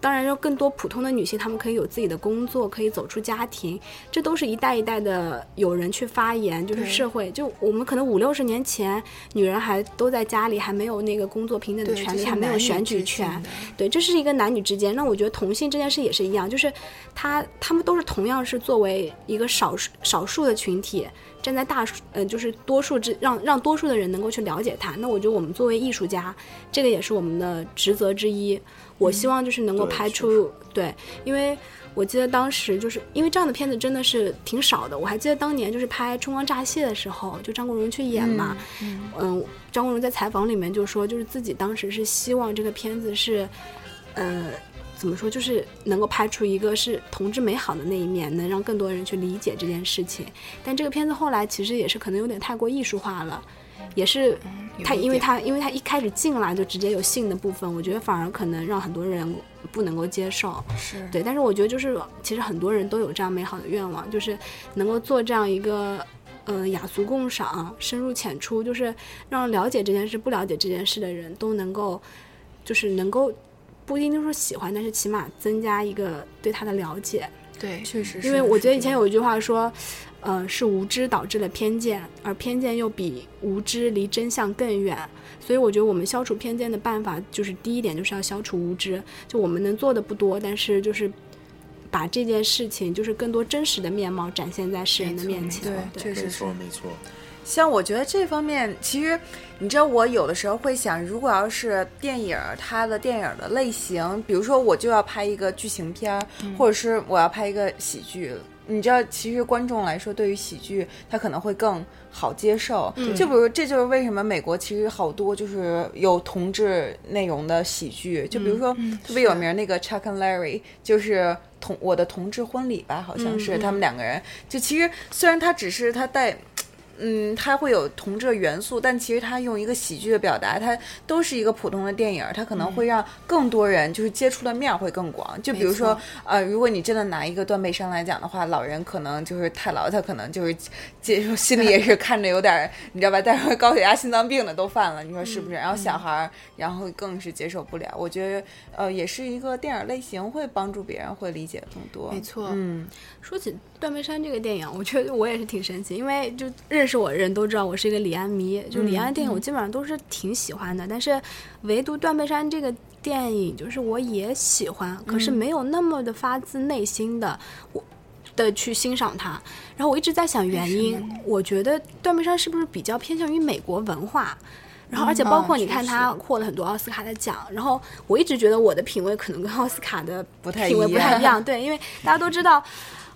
当然，有更多普通的女性，她们可以有自己的工作，可以走出家庭，这都是一代一代的有人去发言，就是社会。就我们可能五六十年前，女人还都在家里，还没有那个工作平等的权利，还没有选举权。对，这是一个男女之间。那我觉得同性这件事也是一样，就是他他们都是同样是作为一个少数少数的群体，站在大数呃就是多数之让让多数的人能够去了解他。那我觉得我们作为艺术家，这个也是我们的职责之一。我希望就是能够拍出对，因为我记得当时就是因为这样的片子真的是挺少的。我还记得当年就是拍《春光乍泄》的时候，就张国荣去演嘛，嗯，张国荣在采访里面就说，就是自己当时是希望这个片子是，呃，怎么说，就是能够拍出一个是同志美好的那一面，能让更多人去理解这件事情。但这个片子后来其实也是可能有点太过艺术化了。也是，他因为他因为他一开始进来就直接有性的部分，我觉得反而可能让很多人不能够接受。是对，但是我觉得就是其实很多人都有这样美好的愿望，就是能够做这样一个，嗯，雅俗共赏、深入浅出，就是让了解这件事、不了解这件事的人都能够，就是能够不一定说喜欢，但是起码增加一个对他的了解。对，确实是。因为我觉得以前有一句话说。呃，是无知导致了偏见，而偏见又比无知离真相更远。所以我觉得我们消除偏见的办法，就是第一点就是要消除无知。就我们能做的不多，但是就是把这件事情，就是更多真实的面貌展现在世人的面前。对，确实没错，没错。像我觉得这方面，其实你知道，我有的时候会想，如果要是电影，它的电影的类型，比如说我就要拍一个剧情片，或者是我要拍一个喜剧。你知道，其实观众来说，对于喜剧，他可能会更好接受。就比如，这就是为什么美国其实好多就是有同志内容的喜剧。就比如说，特别有名那个 Chuck and Larry，就是同我的同志婚礼吧，好像是他们两个人。就其实虽然他只是他带。嗯，它会有同志的元素，但其实它用一个喜剧的表达，它都是一个普通的电影，它可能会让更多人就是接触的面会更广。就比如说，呃，如果你真的拿一个断背山来讲的话，老人可能就是太老，他可能就是接受 心里也是看着有点，你知道吧？但是高血压、心脏病的都犯了，你说是不是？然后小孩儿，然后更是接受不了。我觉得，呃，也是一个电影类型会帮助别人会理解更多。没错，嗯，说起断背山这个电影，我觉得我也是挺神奇，因为就认识我的人都知道我是一个李安迷，就李安的电影我基本上都是挺喜欢的，但是唯独断背山这个电影，就是我也喜欢，可是没有那么的发自内心的我的去欣赏它。然后我一直在想原因，我觉得断背山是不是比较偏向于美国文化？然后，而且包括你看，他获了很多奥斯卡的奖。然后，我一直觉得我的品味可能跟奥斯卡的品味不太一样。对，因为大家都知道，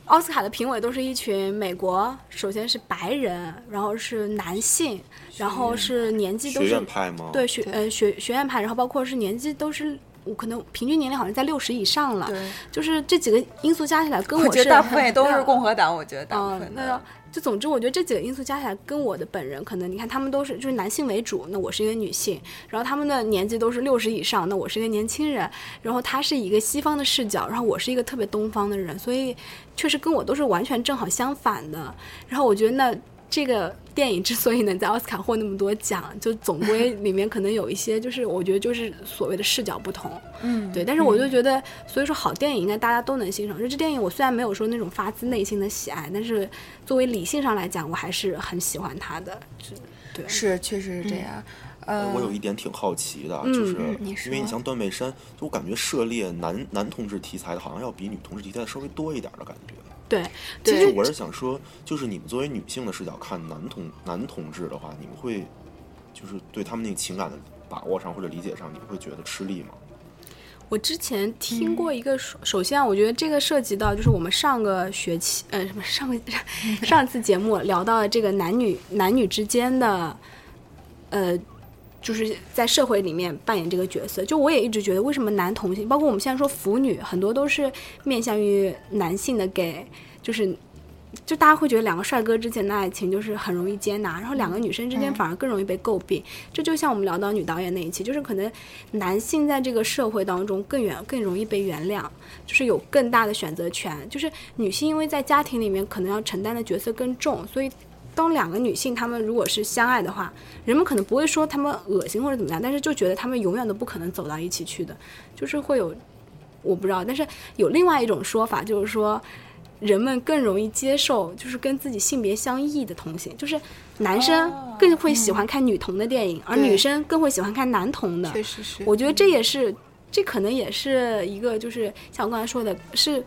奥斯卡的评委都是一群美国，首先是白人，然后是男性，然后是年纪都是学院派吗？对，学呃学学院派，然后包括是年纪都是，我可能平均年龄好像在六十以上了。对，就是这几个因素加起来，跟我觉得大部分也都是共和党。我觉得大部分那。就总之，我觉得这几个因素加起来，跟我的本人可能，你看他们都是就是男性为主，那我是一个女性，然后他们的年纪都是六十以上，那我是一个年轻人，然后他是一个西方的视角，然后我是一个特别东方的人，所以确实跟我都是完全正好相反的。然后我觉得那。这个电影之所以能在奥斯卡获那么多奖，就总归里面可能有一些，就是我觉得就是所谓的视角不同，嗯，对。但是我就觉得，所以说好电影应该大家都能欣赏。就这电影，我虽然没有说那种发自内心的喜爱，但是作为理性上来讲，我还是很喜欢它的。对，是确实是这样。呃，我有一点挺好奇的，就是因为你像断背山，就我感觉涉猎男男同志题材的，好像要比女同志题材稍微多一点的感觉。对，其实我是想说，就是你们作为女性的视角看男同男同志的话，你们会就是对他们那个情感的把握上或者理解上，你们会觉得吃力吗？我之前听过一个，首先我觉得这个涉及到就是我们上个学期，呃，什么上个上次节目聊到这个男女男女之间的，呃。就是在社会里面扮演这个角色，就我也一直觉得，为什么男同性，包括我们现在说腐女，很多都是面向于男性的 gay，就是，就大家会觉得两个帅哥之间的爱情就是很容易接纳，然后两个女生之间反而更容易被诟病。这就像我们聊到女导演那一期，就是可能男性在这个社会当中更远更容易被原谅，就是有更大的选择权，就是女性因为在家庭里面可能要承担的角色更重，所以。当两个女性她们如果是相爱的话，人们可能不会说她们恶心或者怎么样，但是就觉得她们永远都不可能走到一起去的，就是会有，我不知道，但是有另外一种说法，就是说人们更容易接受就是跟自己性别相异的同性，就是男生更会喜欢看女同的电影，而女生更会喜欢看男同的。确实是，我觉得这也是，这可能也是一个，就是像我刚才说的，是。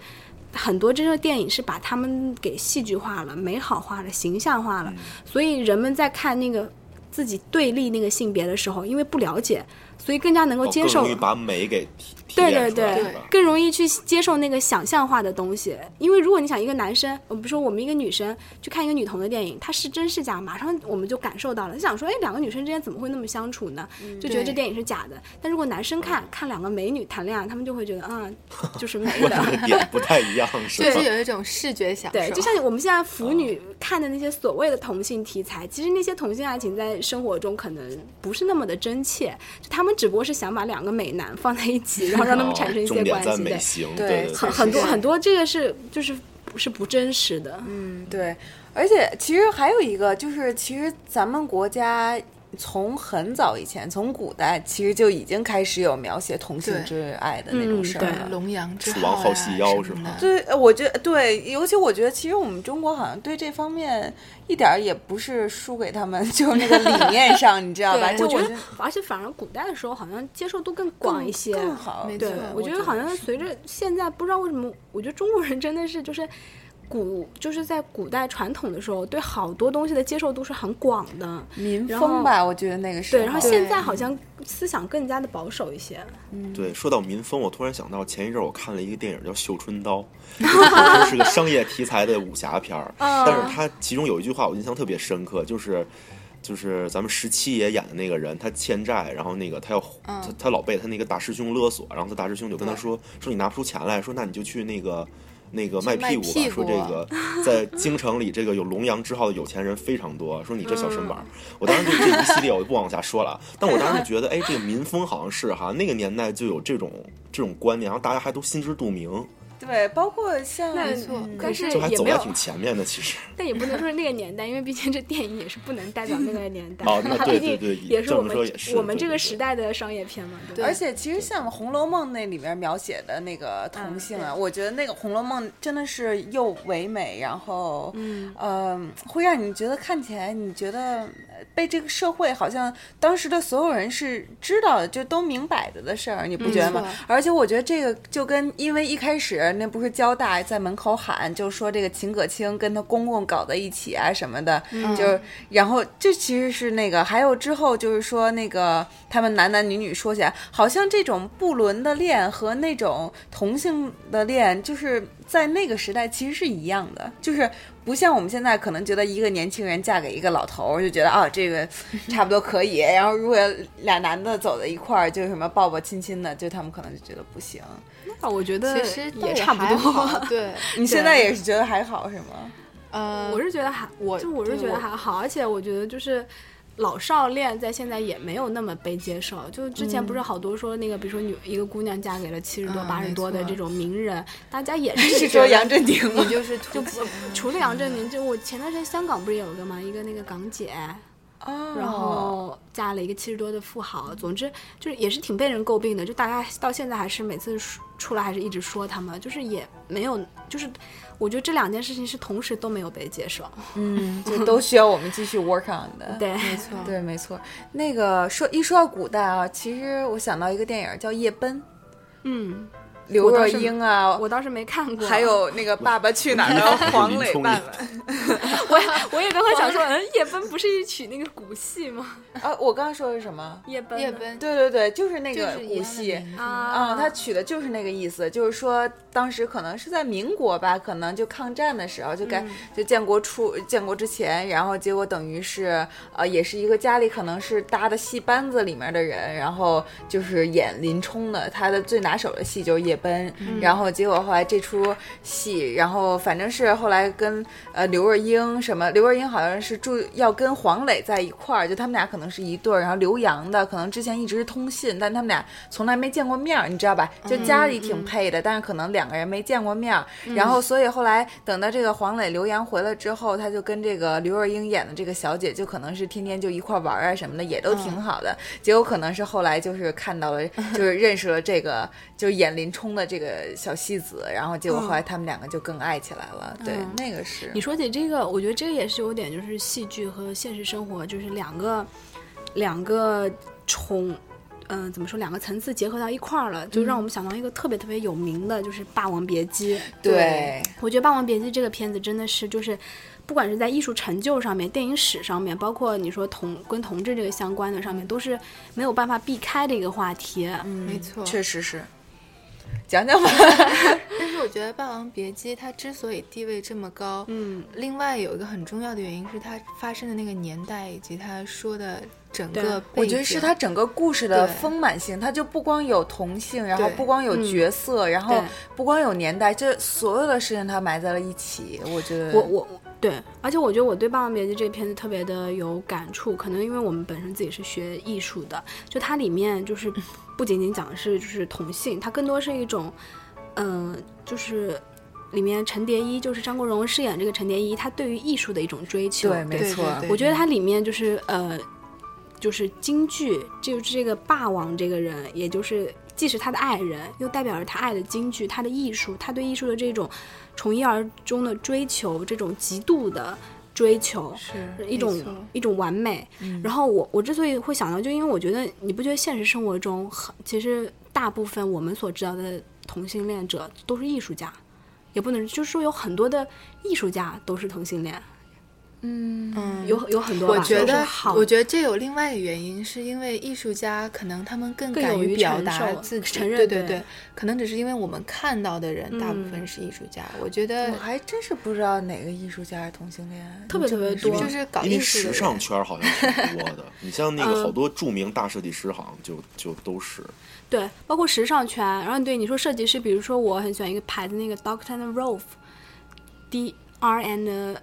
很多真正电影是把他们给戏剧化了、美好化了、形象化了，所以人们在看那个自己对立那个性别的时候，因为不了解，所以更加能够接受，把美给。对对对，更容易去接受那个想象化的东西。因为如果你想一个男生，我不说我们一个女生去看一个女同的电影，它是真是假，马上我们就感受到了，就想说，哎，两个女生之间怎么会那么相处呢？就觉得这电影是假的。但如果男生看看两个美女谈恋爱，他们就会觉得，嗯，就是美的。点不太一样，是吧？就是有一种视觉享受。对，就像我们现在腐女看的那些所谓的同性题材，其实那些同性爱情在生活中可能不是那么的真切，就他们只不过是想把两个美男放在一起，然后让他们产生一些。关系对，对很很多很多，这个是就是不是不真实的，嗯，对，而且其实还有一个就是，其实咱们国家从很早以前，从古代其实就已经开始有描写同性之爱的那种事儿了，龙阳之楚王好细腰是吗？对，我觉得对，尤其我觉得，其实我们中国好像对这方面。一点儿也不是输给他们，就那个理念上，你知道吧？我觉得，而且反而古代的时候好像接受度更广一些，更好。对，我觉得好像随着现在，不知道为什么，我觉得中国人真的是就是。古就是在古代传统的时候，对好多东西的接受度是很广的，民风吧，我觉得那个是。对，然后现在好像思想更加的保守一些。嗯，对，说到民风，我突然想到前一阵我看了一个电影叫《绣春刀》，是个商业题材的武侠片儿，但是它其中有一句话我印象特别深刻，就是就是咱们十七爷演的那个人，他欠债，然后那个他要他他老被他那个大师兄勒索，然后他大师兄就跟他说说你拿不出钱来，说那你就去那个。那个卖屁股吧，说这个 在京城里这个有龙阳之号的有钱人非常多，说你这小身板，我当时就这一系列我就不往下说了，但我当时就觉得，哎，这个民风好像是哈，那个年代就有这种这种观念，然后大家还都心知肚明。对，包括像，但是就还走在挺前面的，其实。但也不能说是那个年代，因为毕竟这电影也是不能代表那个年代。哦，那对对对，也是我们我们这个时代的商业片嘛。对。而且其实像《红楼梦》那里面描写的那个同性啊，我觉得那个《红楼梦》真的是又唯美，然后嗯呃，会让你觉得看起来你觉得被这个社会好像当时的所有人是知道的，就都明摆着的事儿，你不觉得吗？而且我觉得这个就跟因为一开始那不是交大。在门口喊，就说这个秦可卿跟他公公搞在一起啊什么的，就然后这其实是那个，还有之后就是说那个他们男男女女说起来，好像这种不伦的恋和那种同性的恋，就是在那个时代其实是一样的，就是不像我们现在可能觉得一个年轻人嫁给一个老头就觉得啊这个 差不多可以，然后如果俩男的走在一块儿，就什么抱抱亲亲的，就他们可能就觉得不行。那我觉得其实也差不多。对 你现在也是觉得还好是吗？呃，我是觉得还，我就我是觉得还好，而且我觉得就是老少恋在现在也没有那么被接受。就之前不是好多说那个，比如说女一个姑娘嫁给了七十多、八十多的这种名人，大家也是 说杨振宁，你就是就除了杨振宁，就我前段时间香港不是有一个吗？一个那个港姐。然后嫁了一个七十多的富豪，总之就是也是挺被人诟病的，就大家到现在还是每次出来还是一直说他们，就是也没有，就是我觉得这两件事情是同时都没有被接受，嗯，就都需要我们继续 work on 的，对，没错，对，没错。那个说一说到古代啊，其实我想到一个电影叫《夜奔》，嗯。刘若英啊，我倒是没看过。还有那个《爸爸去哪儿 》的 黄磊爸爸，我我也刚刚想说，嗯，叶奔不是一曲那个古戏吗？啊，我刚刚说的是什么？叶奔，夜奔，对对对，就是那个古戏啊。他取的就是那个意思，就是说当时可能是在民国吧，可能就抗战的时候，就该就建国初建国之前，然后结果等于是呃，也是一个家里可能是搭的戏班子里面的人，然后就是演林冲的，他的最拿手的戏就是夜。奔，然后结果后来这出戏，然后反正是后来跟呃刘若英什么，刘若英好像是住要跟黄磊在一块儿，就他们俩可能是一对儿。然后刘洋的可能之前一直是通信，但他们俩从来没见过面儿，你知道吧？就家里挺配的，但是可能两个人没见过面儿。然后所以后来等到这个黄磊、刘洋回来之后，他就跟这个刘若英演的这个小姐，就可能是天天就一块玩啊什么的，也都挺好的。结果可能是后来就是看到了，就是认识了这个，就是演林冲。的这个小戏子，然后结果后来他们两个就更爱起来了。对，那个是你说起这个，我觉得这个也是有点，就是戏剧和现实生活就是两个两个重，嗯，怎么说，两个层次结合到一块儿了，就让我们想到一个特别特别有名的，就是《霸王别姬》。对，我觉得《霸王别姬》这个片子真的是就是。不管是在艺术成就上面、电影史上面，包括你说同跟同志这个相关的上面，都是没有办法避开的一个话题。嗯，没错，确实是。讲讲吧，但是我觉得《霸王别姬》它之所以地位这么高，嗯，另外有一个很重要的原因是它发生的那个年代以及它说的整个，我觉得是它整个故事的丰满性，它就不光有同性，然后不光有角色，然后不光有年代，这所有的事情它埋在了一起。我觉得，我我对，而且我觉得我对《霸王别姬》这片子特别的有感触，可能因为我们本身自己是学艺术的，就它里面就是。不仅仅讲的是就是同性，它更多是一种，嗯，就是里面陈蝶衣，就是张国荣饰演这个陈蝶衣，他对于艺术的一种追求。对，没错。我觉得它里面就是呃，就是京剧，就是这个霸王这个人，也就是既是他的爱人，又代表着他爱的京剧，他的艺术，他对艺术的这种从一而终的追求，这种极度的。追求是一种一种完美，然后我我之所以会想到，就因为我觉得你不觉得现实生活中，很其实大部分我们所知道的同性恋者都是艺术家，也不能就是说有很多的艺术家都是同性恋，嗯嗯，有有很多吧。我觉得好，我觉得这有另外一个原因，是因为艺术家可能他们更敢于表达承受自己，承认对对对，可能只是因为我们看到的人大部分嗯是艺术家。我觉得我还真是不知道哪个艺术家是同性恋，特别特别多。就是搞艺术的时尚，圈好像挺多的，你像那个嗯。好多著名大设计师，好像就就都是。对，包括时尚圈，然后对你说设计师，比如说我很喜欢一个牌子，那个 Doctor and Rolf，D R and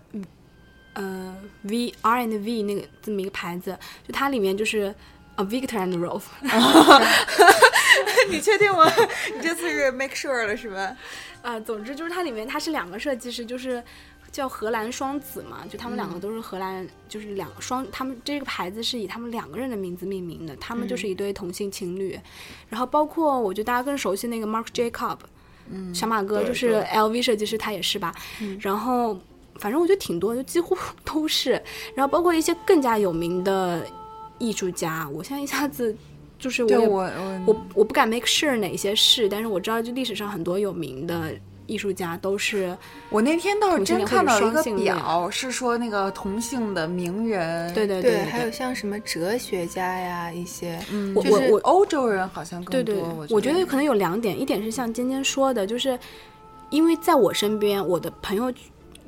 呃 V R and V 那个这么一个牌子，就它里面就是呃 Victor and Rolf，你确定吗？你这次是 make sure 了是吧？啊，总之就是它里面它是两个设计师，就是叫荷兰双子嘛，就他们两个都是荷兰，就是两双，他们这个牌子是以他们两个人的名字命名的，他们就是一对同性情侣。然后包括我觉得大家更熟悉那个 Marc Jacob，嗯，小马哥就是 LV 设计师，他也是吧。然后反正我觉得挺多，就几乎都是。然后包括一些更加有名的艺术家，我现在一下子就是我我我我我不敢 make sure 哪些是，但是我知道就历史上很多有名的艺术家都是，我那天倒是真看到一个表，是说那个同性的名人，对对对，对还有像什么哲学家呀，一些，嗯，就是我我。欧洲人好像更多，对对，我我觉得可能有两点，一点是像尖尖说的，就是因为在我身边，我的朋友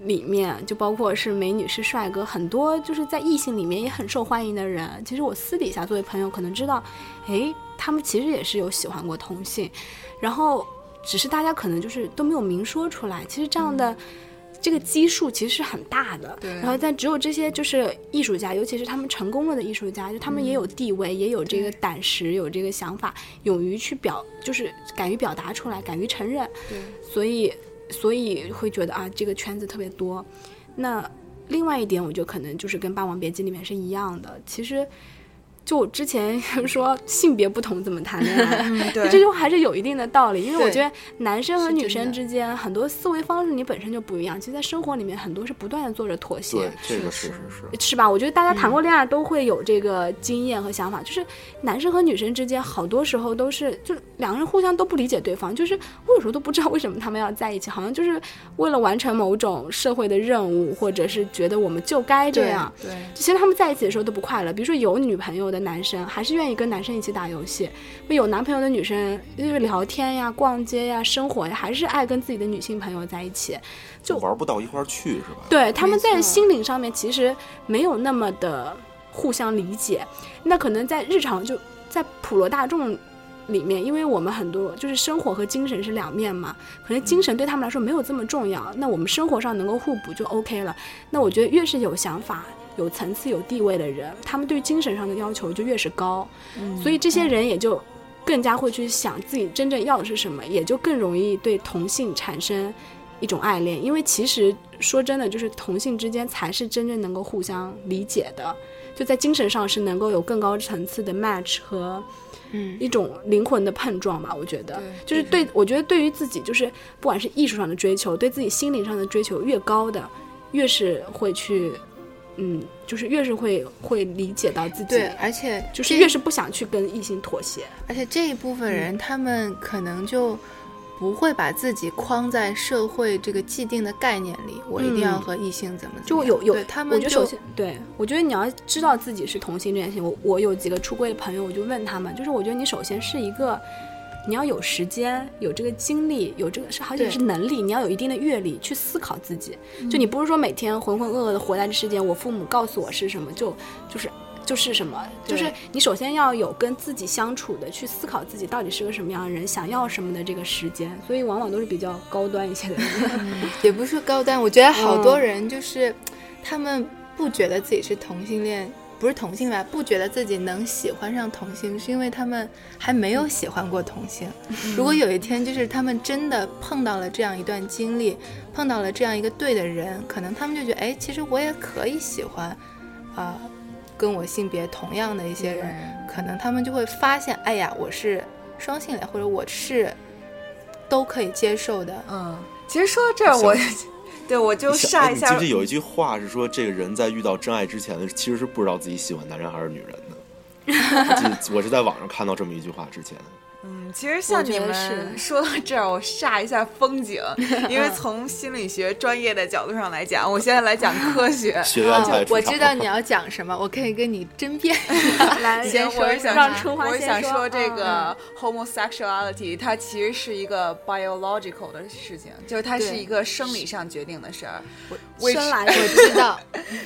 里面就包括是美女是帅哥，很多就是在异性里面也很受欢迎的人。其实我私底下作为朋友，可能知道，诶，他们其实也是有喜欢过同性，然后只是大家可能就是都没有明说出来。其实这样的。这个基数其实是很大的，对然后但只有这些就是艺术家，尤其是他们成功了的艺术家，就他们也有地位，也有这个胆识，有这个想法，勇于去表，就是敢于表达出来，敢于承认，对，所以所以会觉得啊，这个圈子特别多。那另外一点，我觉得可能就是跟《霸王别姬》里面是一样的，其实。就我之前说性别不同怎么谈恋爱，嗯对这就还是有一定的道理，因为我觉得男生和女生之间很多思维方式你本身就不一样，其实，在生活里面很多是不断的做着妥协对，，这个是是是是。是吧？我觉得大家谈过恋爱都会有这个经验和想法，就是男生和女生之间好多时候都是，就两个人互相都不理解对方，就是我有时候都不知道为什么他们要在一起，好像就是为了完成某种社会的任务，或者是觉得我们就该这样。对，其实他们在一起的时候都不快乐。比如说有女朋友的男生，还是愿意跟男生一起打游戏；有男朋友的女生，就是聊天呀、逛街呀、生活呀，还是爱跟自己的女性朋友在一起。就玩不到一块儿去是吧？对，他们在心灵上面其实没有那么的互相理解。那可能在日常就在普罗大众里面，因为我们很多就是生活和精神是两面嘛，可能精神对他们来说没有这么重要。那我们生活上能够互补就 OK 了。那我觉得越是有想法、有层次、有地位的人，他们对精神上的要求就越是高。所以这些人也就更加会去想自己真正要的是什么，也就更容易对同性产生一种爱恋。因为其实说真的，就是同性之间才是真正能够互相理解的，就在精神上是能够有更高层次的 match 和嗯，一种灵魂的碰撞吧。我觉得，就是对我觉得对于自己，就是不管是艺术上的追求，对自己心灵上的追求越高的，越是会去。嗯，就是越是会会理解到自己，对，而且就是越是不想去跟异性妥协。而且这一部分人，他们可能就不会把自己框在社会这个既定的概念里，我一定要嗯和异性怎么怎就有有，他们就觉得首先，对我觉得你要知道自己是同性这件事情，我我有几个出柜的朋友，我就问他们，就是我觉得你首先是一个，你要有时间，有这个精力，有这个是而且是能力，你要有一定的阅历去思考自己。就你不是说每天浑浑噩噩的活在这世间，我父母告诉我是什么，就就是。就是什么，就是你首先要有跟自己相处的，去思考自己到底是个什么样的人，想要什么的这个时间，所以往往都是比较高端一些的人。也不是高端，我觉得好多嗯人就是、他们不觉得自己是同性恋，不是同性吧，不觉得自己能喜欢上同性，是因为他们还没有喜欢过同性。如果有一天就是他们真的碰到了这样一段经历，碰到了这样一个对的人，可能他们就觉得，哎，其实我也可以喜欢，啊、跟我性别同样的一些人，可能他们就会发现，哎呀，我是双性恋，或者我是都可以接受的。嗯，其实说到这儿，我对我就你想哎煞一下你记不记得有一句话是说，这个人在遇到真爱之前，其实是不知道自己喜欢男人还是女人的。我记得我是在网上看到这么一句话之前，嗯，其实像你们 说到这儿，我煞一下风景，因为从心理学专业的角度上来讲，我现在来讲 科学。学我知道你要讲什么，我可以跟你争辩。来，先说一下，让春花我想说这个 homosexuality，它其实是一个 biological 的事情，就是它是一个生理上决定的事儿。生来我知道。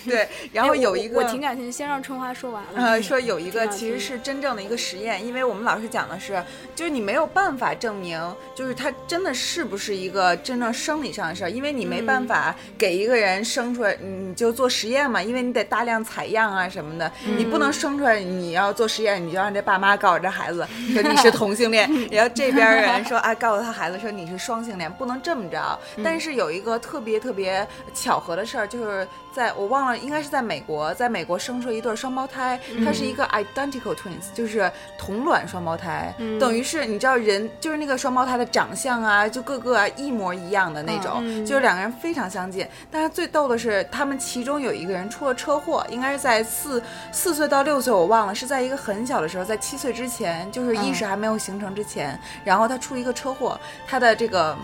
对，然后有一个我挺感兴趣，先让春花说完。呃，说有一个其实是真正的一个实验，因为我们老师讲的是。就是你没有办法证明，就是他真的是不是一个真正生理上的事儿，因为你没办法给一个人生出来，你就做实验嘛，因为你得大量采样啊什么的，你不能生出来，你要做实验，你就让这爸妈告诉这孩子 说你是同性恋，然后这边人说啊告诉他孩子说你是双性恋，不能这么着。但是有一个特别特别巧合的事儿，就是在我忘了，应该是在美国，在美国生出了一对双胞胎，他是一个 identical twins，就是同卵双胞胎，等于。是你知道人就是那个双胞胎的长相啊，就个个一模一样的那种，就是两个人非常相近。但是最逗的是，他们其中有一个人出了车祸，应该是在四四岁到六岁，我忘了，是在一个很小的时候，在七岁之前，就是意识还没有形成之前，然后他出一个车祸，他的这个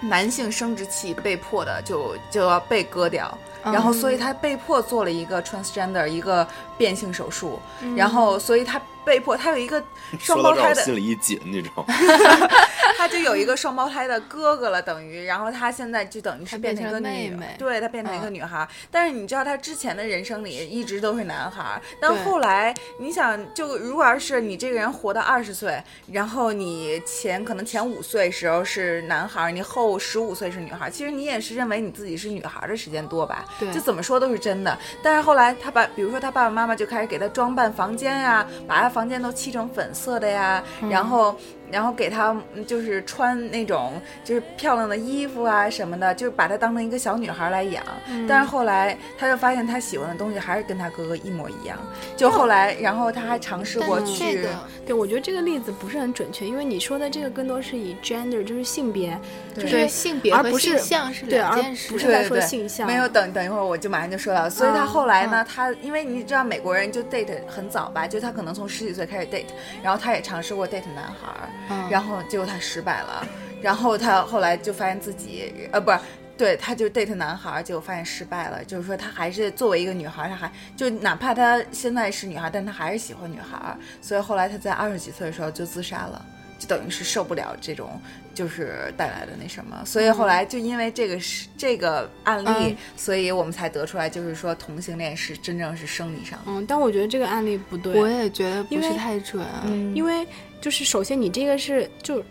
男性生殖器被迫的就就要被割掉，然后所以他被迫做了一个 transgender 一个变性手术，然后所以他。被迫，他有一个 双胞胎的，心里一紧，你知道吗？他就有一个双胞胎的哥哥了，等于，然后他现在就等于是变成一个妹妹，对他变成一个女孩。但是你知道，他之前的人生里一直都是男孩。但后来，你想，就如果要是你这个人活到二十岁，然后你前可能前五岁时候是男孩，你后十五岁是女孩，其实你也是认为你自己是女孩的时间多吧？对，就怎么说都是真的。但是后来他把，比如说他爸爸妈妈就开始给他装扮房间呀，把他。房间都漆成粉色的呀，然后。然后给他就是穿那种就是漂亮的衣服啊什么的，就把她当成一个小女孩来养。但是后来他就发现他喜欢的东西还是跟他哥哥一模一样。就后来，然后他还尝试过去。对，我觉得这个例子不是很准确，因为你说的这个更多是以 gender 就是性别，就是性别而不是像是两件事，不是在说性向。没有等等一会儿我就马上就说到，所以他后来呢，他因为你知道美国人就 date 很早吧，就他可能从十几岁开始 date，然后他也尝试过 date 男孩。然后结果他失败了，然后他后来就发现自己呃不是，对，他就 date 男孩，结果发现失败了。就是说他还是作为一个女孩，他还就哪怕他现在是女孩，但他还是喜欢女孩。所以后来他在二十几岁的时候就自杀了，就等于是受不了这种就是带来的那什么。所以后来就因为这个是这个案例，所以我们才得出来，就是说同性恋是真正是生理上的。嗯，但我觉得这个案例不对，我也觉得不是太准，因为。就是首先，你这个是就，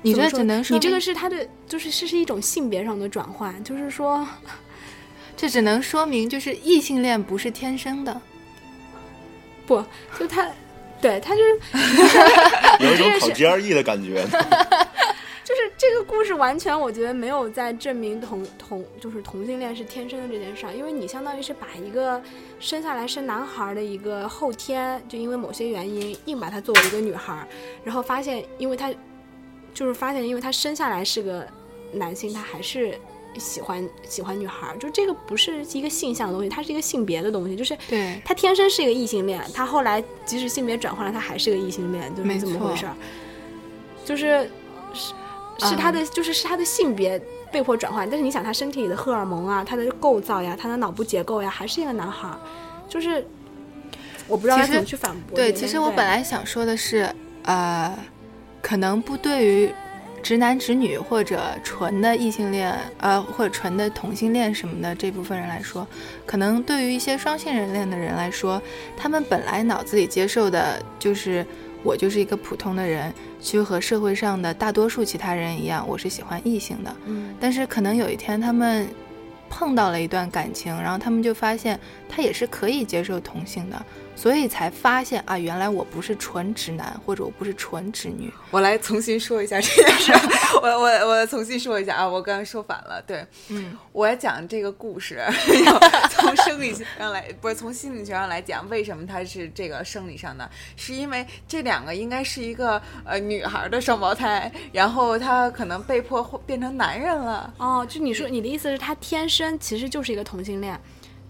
你这只能说你这个是他的，就是是是一种性别上的转换，就是说，这只能说明就是异性恋不是天生的，不，就他，对他就是 有一种考 GRE 的感觉。就是这个故事完全，我觉得没有在证明同同就是同性恋是天生的这件事儿，因为你相当于是把一个生下来是男孩的一个后天，就因为某些原因硬把他作为一个女孩，然后发现，因为他就是发现，因为他生下来是个男性，他还是喜欢喜欢女孩，就这个不是一个性向的东西，它是一个性别的东西，就是对他天生是一个异性恋，他后来即使性别转换了，他还是个异性恋，就是这么回事儿，就是是。他的，就是是他的性别被迫转换，但是你想，他身体里的荷尔蒙啊，他的构造呀，他的脑部结构呀，还是一个男孩儿，就是我不知道怎么去反驳。对，其实我本来想说的是，呃，可能不对于直男直女或者纯的异性恋，呃，或者纯的同性恋什么的这部分人来说，可能对于一些双性人恋的人来说，他们本来脑子里接受的就是我就是一个普通的人。就和社会上的大多数其他人一样，我是喜欢异性的。嗯，但是可能有一天他们碰到了一段感情，然后他们就发现他也是可以接受同性的。所以才发现啊，原来我不是纯直男，或者我不是纯直女。我来重新说一下这件事，我我我重新说一下啊，我刚刚说反了。对，嗯，我要讲这个故事，从生理学上来，不是从心理学上来讲，为什么它是这个生理上的？是因为这两个应该是一个呃女孩的双胞胎，然后她可能被迫变成男人了。哦，就你说你的意思是，她天生其实就是一个同性恋。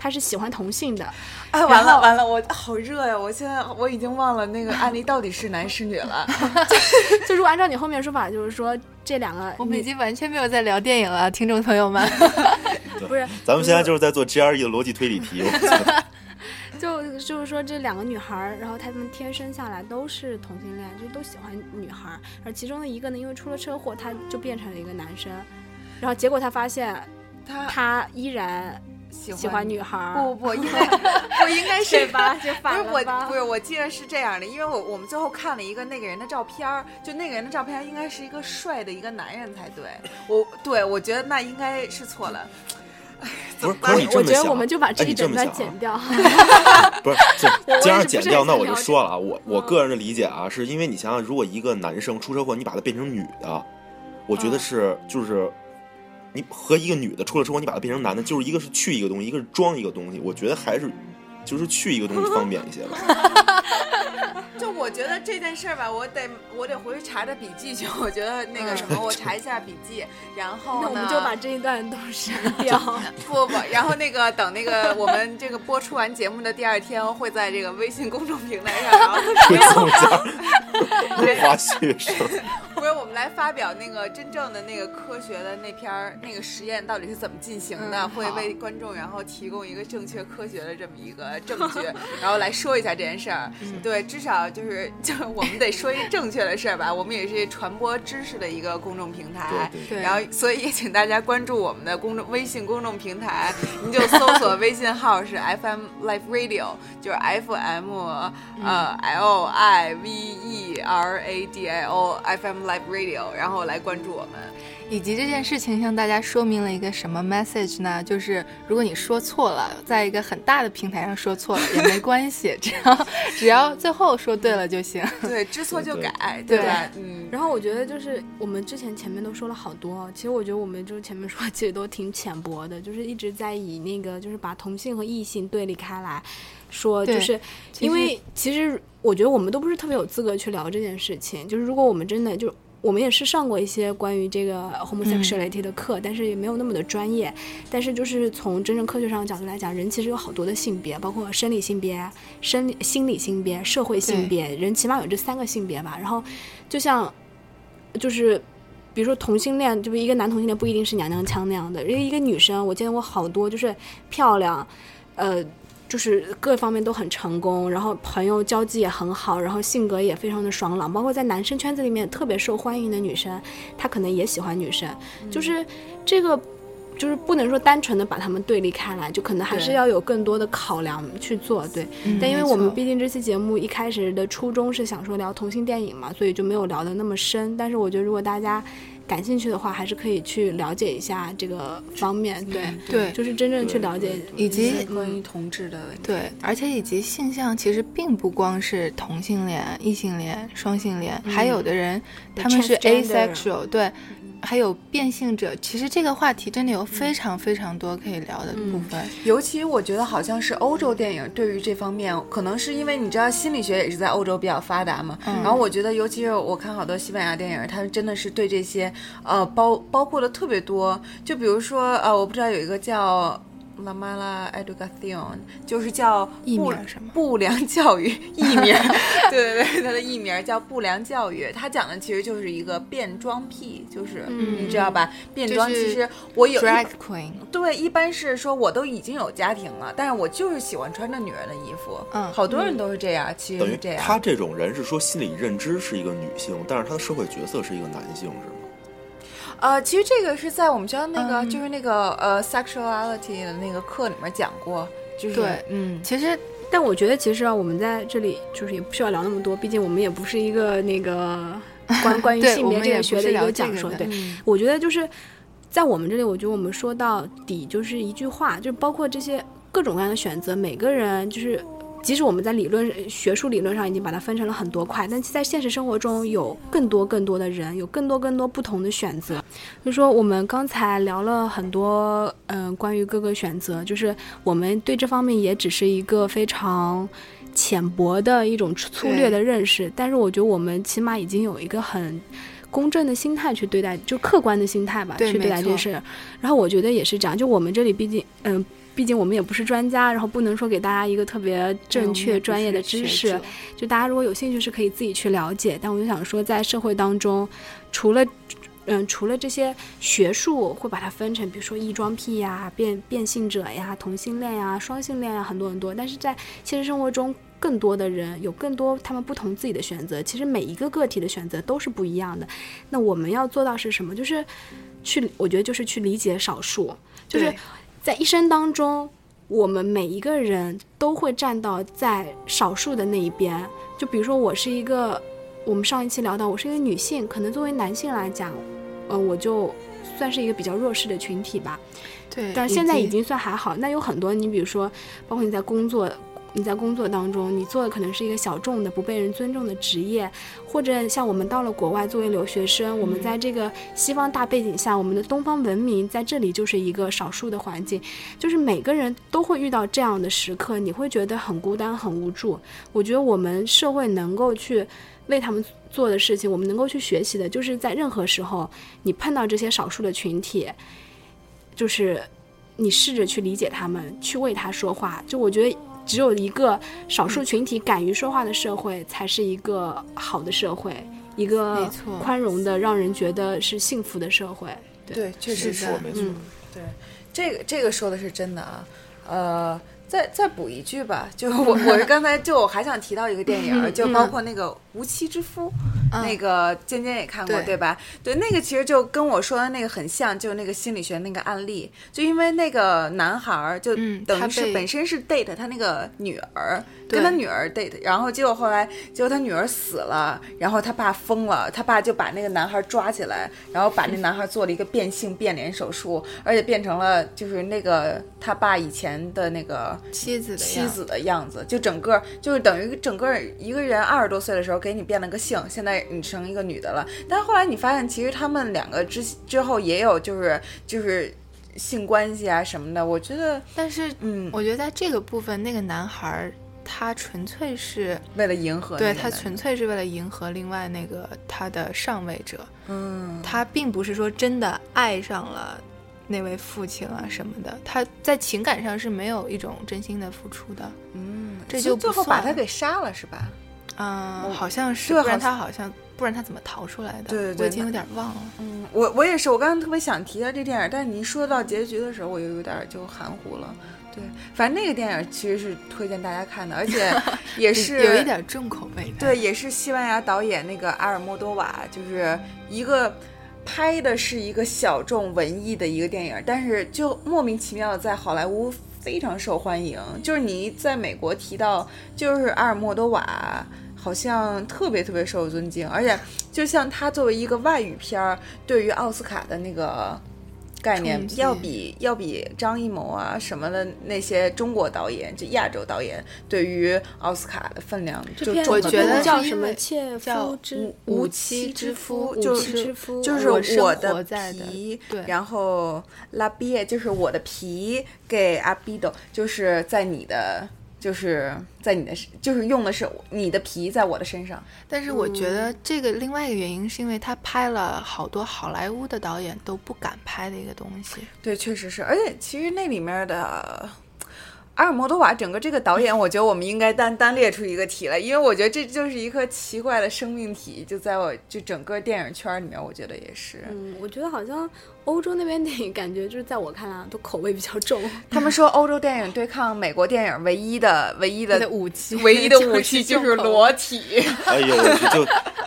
他是喜欢同性的。哎，完了完了，我好热呀！我现在我已经忘了那个案例到底是男是女了。就如果按照你后面说法，就是说这两个，我们已经完全没有在聊电影了，听众朋友们。不是，咱们现在就是在做 GRE 的逻辑推理题。就就是说这两个女孩，然后她们天生下来都是同性恋，就是都喜欢女孩。而其中的一个呢，因为出了车祸，他就变成了一个男生。然后结果他发现，他他依然喜欢女孩。不不不，应该 不应该是吧？就不是我，不是我记得是这样的，因为我我们最后看了一个那个人的照片就那个人的照片应该是一个帅的一个男人才对。我对我觉得那应该是错了。不是，可是你这么想，我觉得我们就把这一整段剪掉。不是，既然剪掉，那我就说了啊，我我个人的理解啊，是因为你想想，如果一个男生出车祸，你把他变成女的，我觉得是就是你和一个女的出了车祸，你把她变成男的，就是一个是去一个东西，一个是装一个东西，我觉得还是就是去一个东西方便一些吧。就我觉得这件事儿吧，我得我得回去查查笔记去。我觉得那个什么，我查一下笔记，然后那我们就把这一段都删 掉。不不，然后那个等那个我们这个播出完节目的第二天，会在这个微信公众平台上，然后送一下花絮是。不是我们来发表那个真正的那个科学的那篇儿那个实验到底是怎么进行的，会为观众然后提供一个正确科学的这么一个证据，然后来说一下这件事儿。对，至少就是就是我们得说一正确的事儿吧。我们也是传播知识的一个公众平台，然后所以也请大家关注我们的公众微信公众平台，您就搜索微信号是 FM Life Radio，就是 F M 呃 L I V E R A D I O F M Live Radio，然后来关注我们。以及这件事情向大家说明了一个什么 message 呢？就是如果你说错了，在一个很大的平台上说错了也没关系，只要只要最后说对了就行。对，知错就改，对吧？嗯。然后我觉得就是我们之前前面都说了好多，其实我觉得我们就是前面说其实都挺浅薄的，就是一直在以那个就是把同性和异性对立开来说，就是因为其实我觉得我们都不是特别有资格去聊这件事情。就是如果我们真的就。我们也是上过一些关于这个 homosexuality 的课，但是也没有那么的专业。但是就是从真正科学上的角度来讲，人其实有好多的性别，包括生理性别、生理心理性别、社会性别，人起码有这三个性别吧。然后，就像就是比如说同性恋，就是一个男同性恋不一定是娘娘腔那样的，因为一个女生，我见过好多就是漂亮，呃。就是各方面都很成功，然后朋友交际也很好，然后性格也非常的爽朗，包括在男生圈子里面特别受欢迎的女生，她可能也喜欢女生。就是这个，就是不能说单纯的把他们对立开来，就可能还是要有更多的考量去做。对，但因为我们毕竟这期节目一开始的初衷是想说聊同性电影嘛，所以就没有聊的那么深。但是我觉得如果大家。感兴趣的话，还是可以去了解一下这个方面，对对，就是真正去了解以及关于同志的问题，对，而且以及性向其实并不光是同性恋、异性恋、双性恋，还有的人他们是 asexual，对。还有变性者，其实这个话题真的有非常非常多可以聊的部分。尤其我觉得好像是欧洲电影对于这方面，可能是因为你知道心理学也是在欧洲比较发达嘛。然后我觉得，尤其是我看好多西班牙电影，他们真的是对这些呃包包括的特别多。就比如说呃，我不知道有一个叫。La mala educación 就是叫不不良教育 艺名，对对对，它的艺名叫不良教育。它讲的其实就是一个变装癖，就是你知道吧？变装其实我有 drag queen，对，一般是说我都已经有家庭了，但是我就是喜欢穿着女人的衣服。嗯，好多人都是这样，其实是这样。他这种人是说心理认知是一个女性，但是他的社会角色是一个男性，是吗？呃，其实这个是在我们学校那个，就是那个呃，sexuality 的那个课里面讲过，就是对，嗯，其实，但我觉得其实啊，我们在这里就是也不需要聊那么多，毕竟我们也不是一个那个 关关于性别这个学的一个讲授，对，我觉得就是在我们这里，我觉得我们说到底就是一句话，就包括这些各种各样的选择，每个人就是。即使我们在理论学术理论上已经把它分成了很多块，但在现实生活中有更多更多的人，有更多更多不同的选择。就说我们刚才聊了很多，嗯，关于各个选择，就是我们对这方面也只是一个非常浅薄的一种粗略的认识。但是我觉得我们起码已经有一个很公正的心态去对待，就客观的心态吧，去对待这事。然后我觉得也是这样，就我们这里毕竟，嗯。毕竟我们也不是专家，然后不能说给大家一个特别正确专业的知识。就大家如果有兴趣，是可以自己去了解。但我就想说，在社会当中，除了嗯，除了这些学术会把它分成，比如说异装癖呀、变变性者呀、同性恋呀、双性恋呀，很多很多。但是在现实生活中，更多的人有更多他们不同自己的选择。其实每一个个体的选择都是不一样的。那我们要做到是什么？就是去，我觉得就是去理解少数，就是在一生当中，我们每一个人都会站到在少数的那一边。就比如说，我是一个。我们上一期聊到，我是一个女性，可能作为男性来讲，呃，我就算是一个比较弱势的群体吧。对，但现在已经算还好。那有很多，你比如说，包括你在工作，你在工作当中，你做的可能是一个小众的、不被人尊重的职业，或者像我们到了国外作为留学生，我们在这个西方大背景下，我们的东方文明在这里就是一个少数的环境，就是每个人都会遇到这样的时刻，你会觉得很孤单、很无助。我觉得我们社会能够去。为他们做的事情，我们能够去学习的，就是在任何时候，你碰到这些少数的群体，就是你试着去理解他们，去为他说话。就我觉得，只有一个少数群体敢于说话的社会，才是一个好的社会，一个宽容的、让人觉得是幸福的社会。对，确实是，没错。对，这个这个说的是真的啊，呃。再再补一句吧，就我 我是刚才就我还想提到一个电影，就包括那个《无妻之夫》，那个尖尖也看过对吧？对，那个其实就跟我说的那个很像，就那个心理学那个案例，就因为那个男孩儿就等于是本身是 date 他那个女儿。跟他女儿 date，然后结果后来，结果他女儿死了，然后他爸疯了，他爸就把那个男孩抓起来，然后把那男孩做了一个变性变脸手术，而且变成了就是那个他爸以前的那个妻子的妻子的样子，就整个就是等于整个一个人二十多岁的时候给你变了个性，现在你成一个女的了。但后来你发现，其实他们两个之之后也有就是就是性关系啊什么的。我觉得，但是嗯，我觉得在这个部分，那个男孩。他纯粹是为了迎合，对他纯粹是为了迎合另外那个他的上位者。嗯，他并不是说真的爱上了那位父亲啊什么的，他在情感上是没有一种真心的付出的。嗯，这就最后把他给杀了是吧？嗯，好像是，不然他好像不然他怎么逃出来的？对对对，我已经有点忘了。嗯，我我也是，我刚刚特别想提到这电影，但是你一说到结局的时候，我又有点就含糊了。对，反正那个电影其实是推荐大家看的，而且 也是有一点重口味的。对，也是西班牙导演那个阿尔莫多瓦，就是一个拍的是一个小众文艺的一个电影，但是就莫名其妙的在好莱坞非常受欢迎。就是你在美国提到，就是阿尔莫多瓦好像特别特别受尊敬，而且就像他作为一个外语片儿，对于奥斯卡的那个。概念要比要比张艺谋啊什么的那些中国导演，就亚洲导演对于奥斯卡的分量，就我觉得叫什么切夫之无妻之夫，就是就是我的皮，然后拉比就是我的皮给阿比多，就是在你的。就是在你的，就是用的是你的皮在我的身上。但是我觉得这个另外一个原因是因为他拍了好多好莱坞的导演都不敢拍的一个东西。对，确实是。而且其实那里面的阿尔莫多瓦整个这个导演，我觉得我们应该单单列出一个题来，因为我觉得这就是一颗奇怪的生命体，就在我就整个电影圈里面，我觉得也是。嗯，我觉得好像。欧洲那边电影感觉就是在我看来都口味比较重。他们说欧洲电影对抗美国电影唯一的唯一的武器，唯一的 武器就是裸体。哎呦，就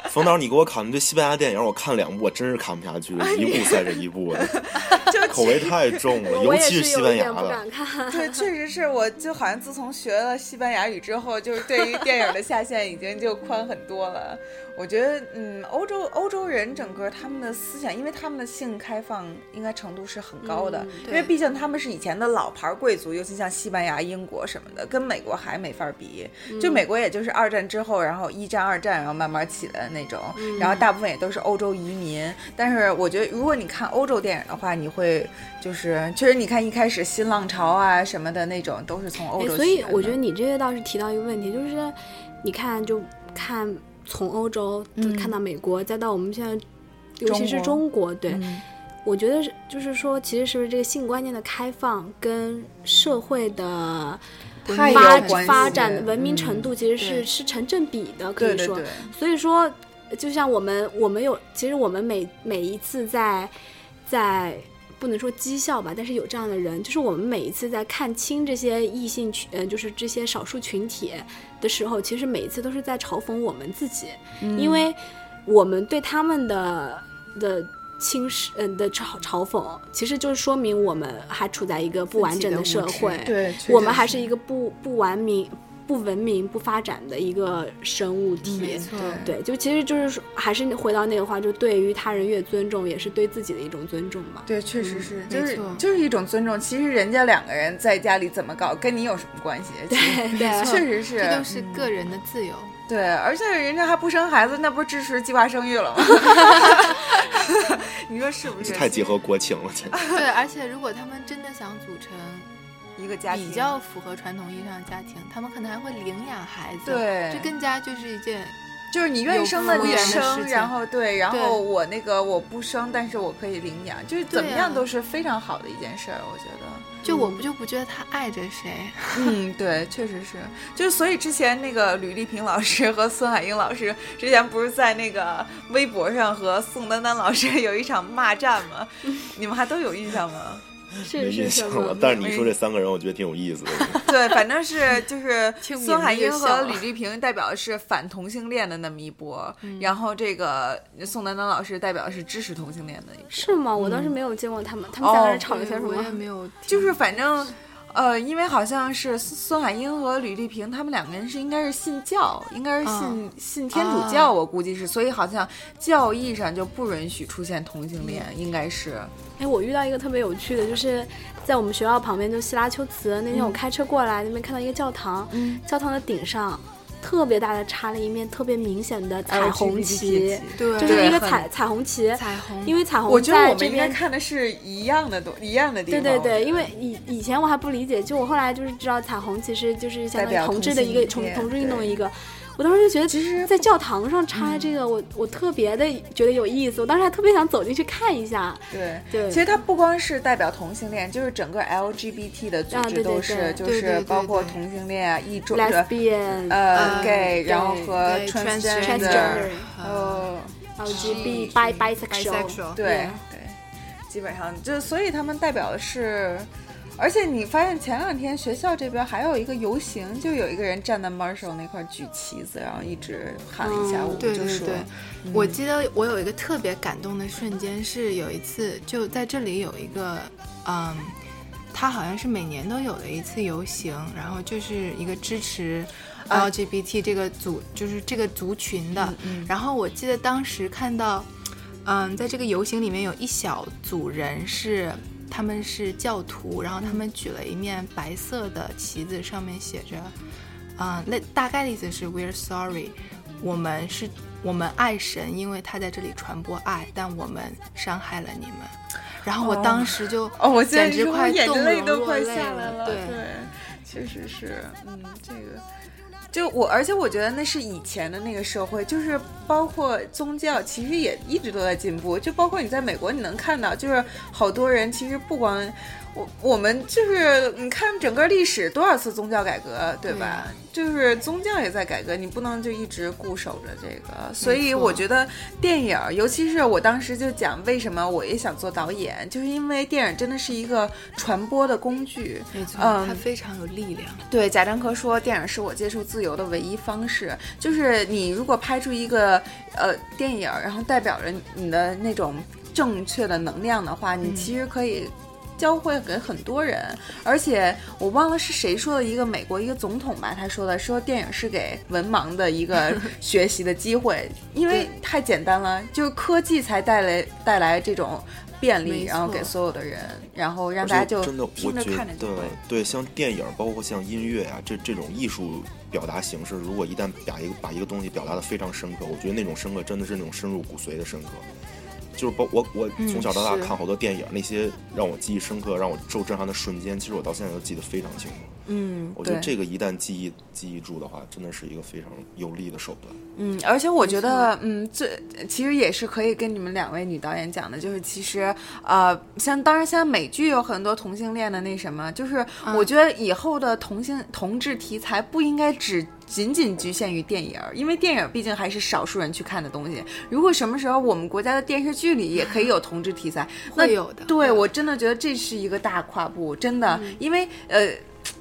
冯导，你给我看这西班牙电影，我看两部，我真是看不下去，一部赛着一部的，口味太重了，尤其是西班牙的。对，确实是我就好像自从学了西班牙语之后，就是对于电影的下限已经就宽很多了。我觉得，嗯，欧洲欧洲人整个他们的思想，因为他们的性开放应该程度是很高的，因为毕竟他们是以前的老牌贵族，尤其像西班牙、英国什么的，跟美国还没法比。就美国也就是二战之后，然后一战、二战，然后慢慢起来的那种，然后大部分也都是欧洲移民。但是我觉得，如果你看欧洲电影的话，你会就是确实，你看一开始新浪潮啊什么的那种，都是从欧洲。所以我觉得你这个倒是提到一个问题，就是你看就看。从欧洲看到美国，再到我们现在，尤其是中国，对，我觉得是就是说，其实是不是这个性观念的开放跟社会的发发展文明程度其实是是成正比的，可以说。所以说，就像我们我们有，其实我们每每一次在在不能说讥笑吧，但是有这样的人，就是我们每一次在看清这些异性群，呃，就是这些少数群体的时候，其实每一次都是在嘲讽我们自己，因为我们对他们的的。轻视嗯的嘲嘲讽，其实就是说明我们还处在一个不完整的社会，对，我们还是一个不不完明、不文明、不发展的一个生物体。没错，对，就其实就是说，还是回到那个话，就对于他人越尊重，也是对自己的一种尊重嘛。对，确实是，就是就是一种尊重。其实人家两个人在家里怎么搞，跟你有什么关系？对对，确实是，这都是个人的自由。对，而且人家还不生孩子，那不是支持计划生育了吗？你说是不是？太结合国情了，对，而且如果他们真的想组成一个家庭，比较符合传统意义上的家庭，他们可能还会领养孩子。对，这更加就是一件，就是你愿意生的你生，然后对，然后我那个我不生，但是我可以领养，就是怎么样都是非常好的一件事儿，我觉得。就我不就不觉得他爱着谁？嗯，对，确实是。就是所以之前那个吕丽萍老师和孙海英老师之前不是在那个微博上和宋丹丹老师 有一场骂战吗？你们还都有印象吗？没印象了。但是你说这三个人，我觉得挺有意思的。对，反正是就是 孙海英和李丽萍代表的是反同性恋的那么一波，然后这个宋丹丹老师代表的是支持同性恋的一波。是吗？我当时没有见过他们，他们三个人吵了些什么？我也没有。就是反正。呃，因为好像是孙海英和吕丽萍他们两个人是应该是信教，应该是信信天主教，我估计是，所以好像教义上就不允许出现同性恋，应该是。哎，我遇到一个特别有趣的，就是在我们学校旁边，就希拉丘茨那天我开车过来，那边看到一个教堂，教堂的顶上。特别大的插了一面特别明显的彩虹旗，对，就是一个彩彩虹旗，彩虹。因为彩虹，我觉得我们应该看的是一样的东，一样的地方。对对对，因为以以前我还不理解，就我后来就是知道彩虹其实就是相当于同志的一个同同志运动的一个。我当时就觉得，其实，在教堂上插这个，我我特别的觉得有意思。我当时还特别想走进去看一下。对对，其实它不光是代表同性恋，就是整个 LGBT 的组织都是，就是包括同性恋啊、异种的呃 gay，然后和 transgender，呃 LGBT、bisexual，对对，基本上就所以他们代表的是。而且你发现前两天学校这边还有一个游行，就有一个人站在 Marshall 那块举旗子，然后一直喊了一下午，就说：“我记得我有一个特别感动的瞬间，是有一次就在这里有一个，嗯，他好像是每年都有的一次游行，然后就是一个支持 LGBT 这个组，就是这个族群的。然后我记得当时看到，嗯，在这个游行里面有一小组人是。”他们是教徒，然后他们举了一面白色的旗子，上面写着，啊，那大概的意思是 We're sorry，我们是，我们爱神，因为他在这里传播爱，但我们伤害了你们。然后我当时就，哦，我简直快眼泪都快下来了。对，确实是，嗯，这个。就我，而且我觉得那是以前的那个社会，就是包括宗教，其实也一直都在进步。就包括你在美国，你能看到，就是好多人其实不光。我我们就是你看整个历史多少次宗教改革，对吧？就是宗教也在改革，你不能就一直固守着这个。所以我觉得电影，尤其是我当时就讲为什么我也想做导演，就是因为电影真的是一个传播的工具。没错，嗯，它非常有力量。对，贾樟柯说，电影是我接受自由的唯一方式。就是你如果拍出一个呃电影，然后代表着你的那种正确的能量的话，你其实可以。教会给很多人，而且我忘了是谁说的一个美国一个总统吧，他说的说电影是给文盲的一个 学习的机会，因为太简单了，就是科技才带来带来这种便利，然后给所有的人，然后让大家就真的我觉得对，像电影包括像音乐啊这这种艺术表达形式，如果一旦把一个把一个东西表达的非常深刻，我觉得那种深刻真的是那种深入骨髓的深刻。就是包我我从小到大看好多电影，那些让我记忆深刻、让我受震撼的瞬间，其实我到现在都记得非常清楚。嗯，我觉得这个一旦记忆记忆住的话，真的是一个非常有力的手段。嗯，而且我觉得，嗯，最其实也是可以跟你们两位女导演讲的，就是其实，呃，像当然，像美剧有很多同性恋的那什么，就是我觉得以后的同性同志题材不应该只仅仅局限于电影儿，因为电影毕竟还是少数人去看的东西。如果什么时候我们国家的电视剧里也可以有同志题材，那会有的对我真的觉得这是一个大跨步，真的，因为呃。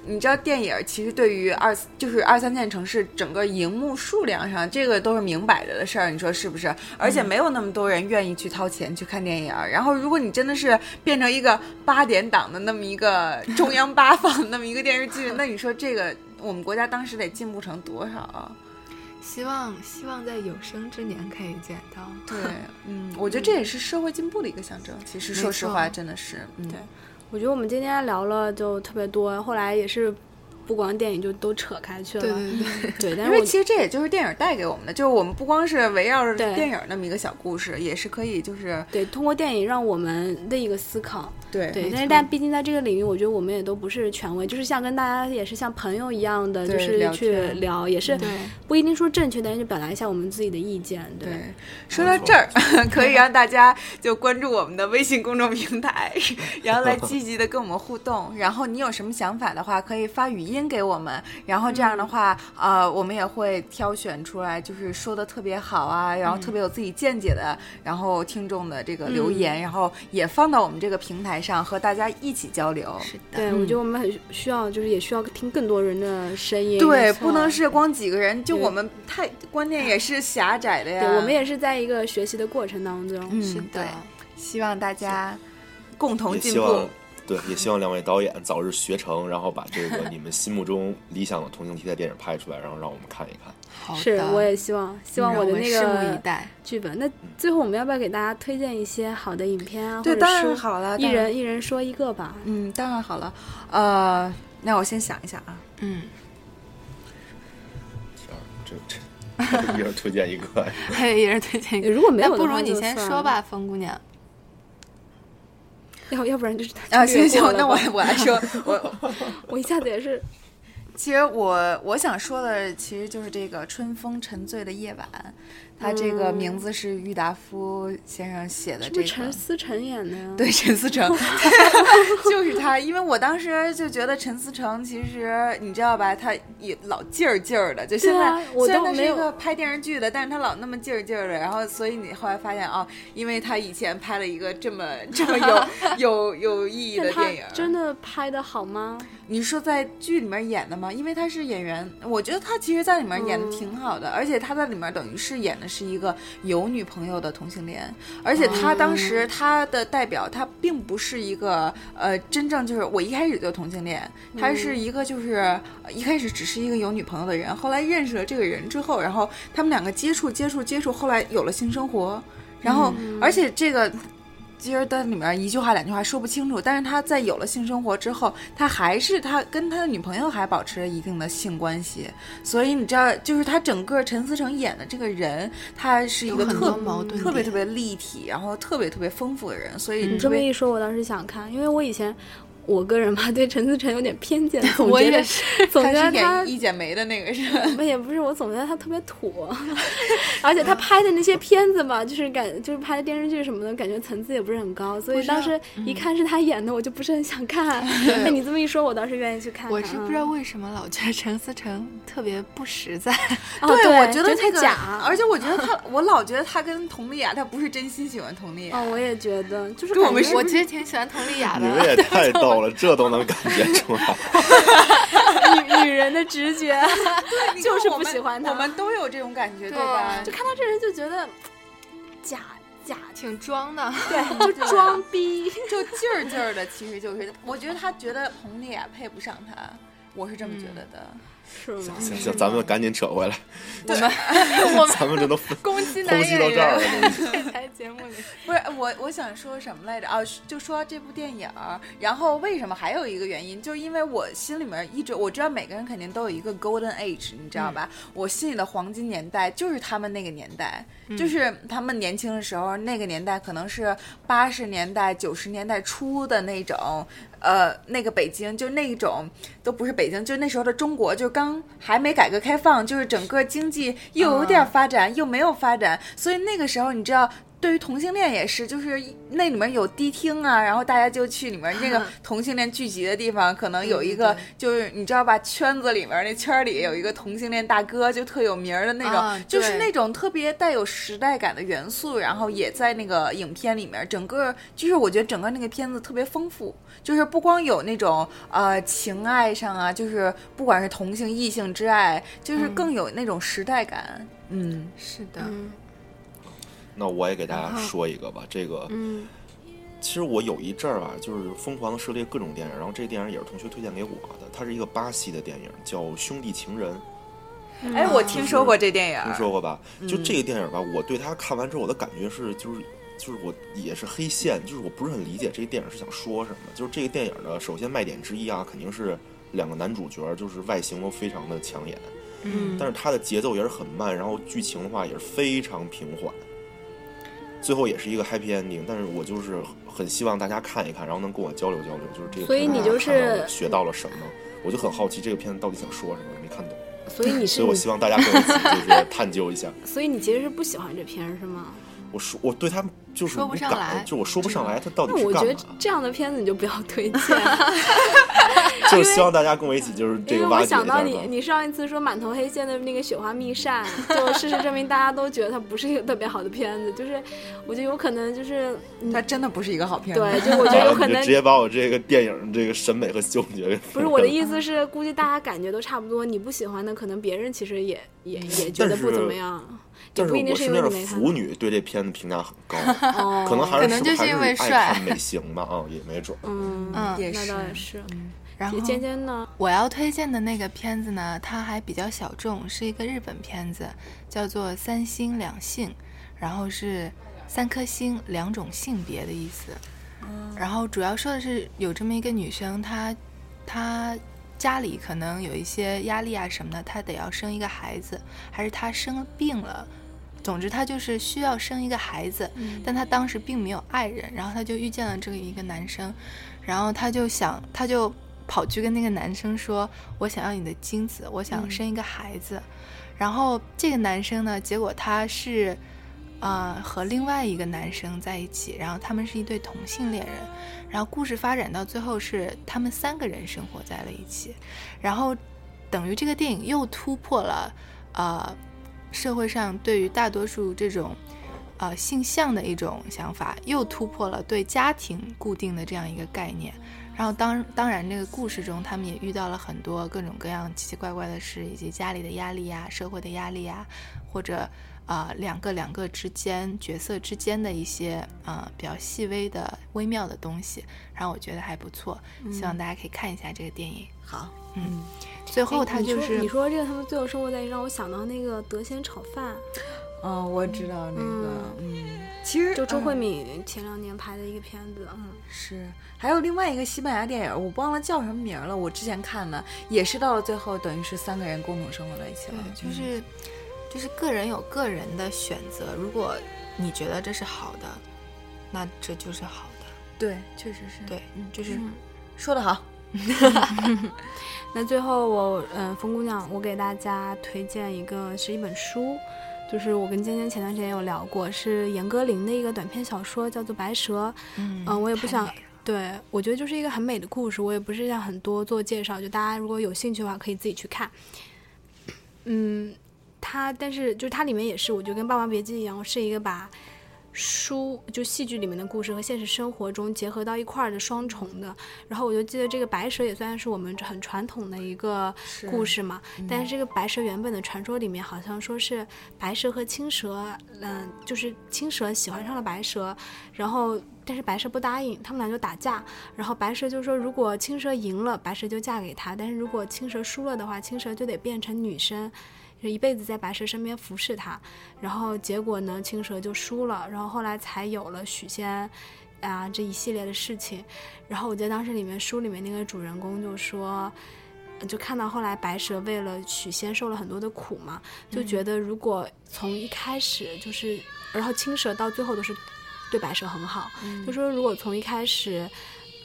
你知道电影儿其实对于二就是二三线城市整个荧幕数量上，这个都是明摆着的事儿，你说是不是？而且没有那么多人愿意去掏钱去看电影儿。然后，如果你真的是变成一个八点档的那么一个中央八放那么一个电视剧，那你说这个我们国家当时得进步成多少啊？希望希望在有生之年可以见到。对，嗯，我觉得这也是社会进步的一个象征。其实，说实话，真的是，嗯，对我觉得我们今天聊了就特别多，后来也是不光电影就都扯开去了。对对对，对，但因为其实这也就是电影带给我们的，就是我们不光是围绕着电影那么一个小故事，也是可以就是对通过电影让我们的一个思考。对对，但是但毕竟在这个领域，我觉得我们也都不是权威，就是像跟大家也是像朋友一样的，就是去聊也是对不一定说正确，但是就表达一下我们自己的意见。对，对，说到这儿，可以让大家就关注我们的微信公众平台，然后来积极的跟我们互动。然后你有什么想法的话，可以发语音给我们。然后这样的话，呃，我们也会挑选出来，就是说的特别好啊，然后特别有自己见解的，然后听众的这个留言，然后也放到我们这个平台上和大家一起交流。是的，对，我觉得我们很需要，就是也需要听更多人的声音。对，不能是光几个人，就我们太观念也是狭窄的呀。对，我们也是在一个学习的过程当中。嗯是的对，希望大家共同进步。对，也希望两位导演早日学成，然后把这个你们心目中理想的同性题材电影拍出来，然后让我们看一看。好的，是，我也希望，希望我的那让们拭目个以待。剧本。那最后我们要不要给大家推荐一些好的影片啊？对，当然好了，一人一人说一个吧。嗯，当然好了。呃，那我先想一想啊。嗯，这这一人推荐一个，嘿，一人推荐一个。如果没有不如你先。说吧，风姑娘。要要不然就是啊，略行行，那我我来说，我 我一下子也是其实我我想说的，其实就是这个春风沉醉的夜晚，它这个嗯名字是郁达夫先生写的这个。不是陈思诚演的呀？对，陈思诚 就是他，因为我当时就觉得陈思诚其实你知道吧，他也老劲儿劲儿的，就现在、虽然他是一都没有个拍电视剧的，但是他老那么劲儿劲儿的，然后所以你后来发现啊，因为他以前拍了一个这么这么有 有有意义的电影，真的拍的好吗？你说在剧里面演的吗？因为他是演员，我觉得他其实在里面演的挺好的，而且他在里面等于是演的是一个有女朋友的同性恋，而且他当时他的代表他并不是一个呃真正就是我一开始就同性恋，他是一个就是呃一开始只是一个有女朋友的人，后来认识了这个人之后，然后他们两个接触接触接触，后来有了性生活，然后而且这个。其实在里面一句话两句话说不清楚，但是他在有了性生活之后，他还是他跟他的女朋友还保持着一定的性关系，所以你知道，就是他整个陈思诚演的这个人，他是一个特矛盾特别特别立体，然后特别特别丰富的人，所以你这么一说，我倒是想看，因为我以前我个人吧对陈思诚有点偏见，总觉得我也是，总觉得他一剪梅的那个是吧？不也不是，我总觉得他特别土，而且他拍的那些片子吧，就是感就是拍的电视剧什么的，感觉层次也不是很高，所以当时一看是他演的，我就不是很想看。那你这么一说，我倒是愿意去看看。我是不知道为什么老觉得陈思诚特别不实在。哦，对，对，我觉得太这个假，而且我觉得他，我老觉得他跟佟丽娅，他不是真心喜欢佟丽娅。哦，我也觉得，就是跟我们我其实挺喜欢佟丽娅你们的，也太逗了，这都能感觉出来。女女人的直觉，就是不喜欢他我们都有这种感觉，对对吧？就看到这人就觉得假假，挺装的。对，就装逼。就劲儿劲儿的，其实就是，我觉得他觉得佟丽娅配不上他，我是这么觉得的。是吗？行行，咱们赶紧扯回来，我们 我们咱们这都 攻击男演到这儿员。了。这台节目里，不是我，我想说什么来着？啊，就说这部电影儿，然后为什么还有一个原因，就是因为我心里面一直我知道每个人肯定都有一个 golden age，你知道吧？我心里的黄金年代就是他们那个年代，就是他们年轻的时候那个年代，可能是八十年代、九十年代初的那种。呃，那个北京就那一种都不是北京，就那时候的中国，就刚还没改革开放，就是整个经济又有点发展，又没有发展，所以那个时候你知道。对于同性恋也是，就是那里面有迪厅啊，然后大家就去里面那个 同性恋聚集的地方，可能有一个就是你知道吧，圈子里面那圈儿里有一个同性恋大哥，就特有名儿的那种，啊就是那种特别带有时代感的元素，然后也在那个影片里面，整个就是我觉得整个那个片子特别丰富，就是不光有那种呃情爱上啊，就是不管是同性异性之爱，就是更有那种时代感，嗯。是的，嗯那我也给大家说一个吧，这个嗯其实我有一阵儿啊，就是疯狂的涉猎各种电影，然后这个电影也是同学推荐给我的，它是一个巴西的电影，叫《兄弟情人》，哎，我听说过这电影，听说过吧？就这个电影吧，我对它看完之后，我的感觉是，就是就是我也是黑线，就是我不是很理解这个电影是想说什么。就是这个电影的首先卖点之一啊，肯定是两个男主角，就是外形都非常的抢眼，嗯但是它的节奏也是很慢，然后剧情的话也是非常平缓。最后也是一个 happy ending，但是我就是很希望大家看一看，然后能跟我交流交流，就是这个所以你就是学到了什么，我就很好奇这个片子到底想说什么，我没看懂，所以你是 所以我希望大家跟我一起就是探究一下。所以你其实是不喜欢这片是吗？我说我对他就是说不上来就我说不上来他到底那我觉得是干嘛，这样的片子你就不要推 荐，就是希望大家跟我一起就是这因为个挖掘我想到。你你上一次说满头黑线的那个《雪花秘扇》，就事实证明大家都觉得它不是一个特别好的片子，就是我觉得有可能就是嗯它真的不是一个好片子。对，就我觉得有可能直接把我这个电影这个审美和嗅觉给不是我的意思是，估计大家感觉都差不多，你不喜欢的，可能别人其实也也也觉得不怎么样，也但是不一定是因我身边的为你没看腐女对这片子评价很高，哦，可能还是可能就是还因为爱帅看美型吧，啊，也没准儿。嗯嗯也那倒是也是。然后尖尖呢？我要推荐的那个片子呢，它还比较小众，是一个日本片子，叫做《三星两性》，然后是三颗星两种性别的意思。然后主要说的是有这么一个女生，她她家里可能有一些压力啊什么的，她得要生一个孩子，还是她生病了。总之，她就是需要生一个孩子，但她当时并没有爱人，然后她就遇见了这个一个男生，然后她就想，她就跑去跟那个男生说：“我想要你的精子，我想生一个孩子。然后这个男生呢，结果他是，呃，和另外一个男生在一起，然后他们是一对同性恋人。然后故事发展到最后是他们三个人生活在了一起，然后等于这个电影又突破了，呃，社会上对于大多数这种。呃，性向的一种想法，又突破了对家庭固定的这样一个概念。然后当当然，这个故事中他们也遇到了很多各种各样奇奇怪怪的事，以及家里的压力呀、社会的压力呀，或者呃两个两个之间角色之间的一些呃比较细微的微妙的东西。然后我觉得还不错，希望大家可以看一下这个电影。好，嗯最后他哎你说就是你说这个，他们最后生活在一起，让我想到那个德鲜炒饭，嗯，我知道那个，嗯，其实就周嗯慧敏前两年拍的一个片子，嗯，是，还有另外一个西班牙电影，我忘了叫什么名儿了。我之前看的，也是到了最后，等于是三个人共同生活在一起了。就是就是个人有个人的选择，如果你觉得这是好的，那这就是好的。对，确实是。对，就是嗯说得好。那最后我，嗯，风姑娘，我给大家推荐一个是一本书，就是我跟尖尖前段时间有聊过，是严歌苓的一个短篇小说，叫做《白蛇》。嗯嗯，我也不想对，我觉得就是一个很美的故事，我也不是想很多做介绍，就大家如果有兴趣的话，可以自己去看。嗯，它但是就是它里面也是，我觉得跟《霸王别姬》一样，是一个把书就戏剧里面的故事和现实生活中结合到一块儿的双重的。然后我就记得这个白蛇也算是我们很传统的一个故事嘛，但是这个白蛇原本的传说里面好像说是白蛇和青蛇，嗯、就是青蛇喜欢上了白蛇，然后但是白蛇不答应，他们俩就打架。然后白蛇就说，如果青蛇赢了，白蛇就嫁给他；但是如果青蛇输了的话，青蛇就得变成女生，就一辈子在白蛇身边服侍他。然后结果呢，青蛇就输了。然后后来才有了许仙啊这一系列的事情。然后我记得当时里面书里面那个主人公就说，就看到后来白蛇为了许仙受了很多的苦嘛，就觉得如果从一开始就是，然后青蛇到最后都是。对白蛇很好，就说如果从一开始，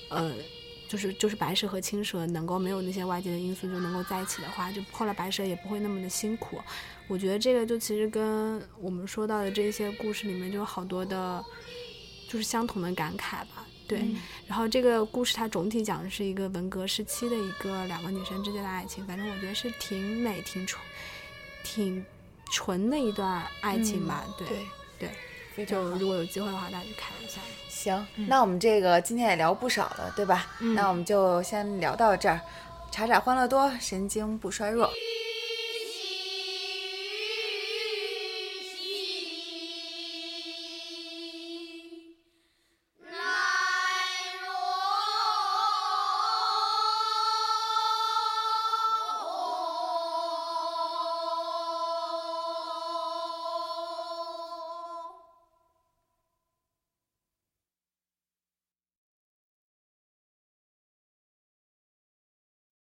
呃，就是就是白蛇和青蛇能够没有那些外界的因素就能够在一起的话，就后来白蛇也不会那么的辛苦。我觉得这个就其实跟我们说到的这些故事里面就有好多的，就是相同的感慨吧。对，然后这个故事它总体讲的是一个文革时期的一个两个女生之间的爱情，反正我觉得是挺美、挺纯、挺纯的一段爱情吧。对对。就如果有机会的话，大家去看一下。行，那我们这个今天也聊不少了，对吧？那我们就先聊到这儿。查查欢乐多，神经不衰弱。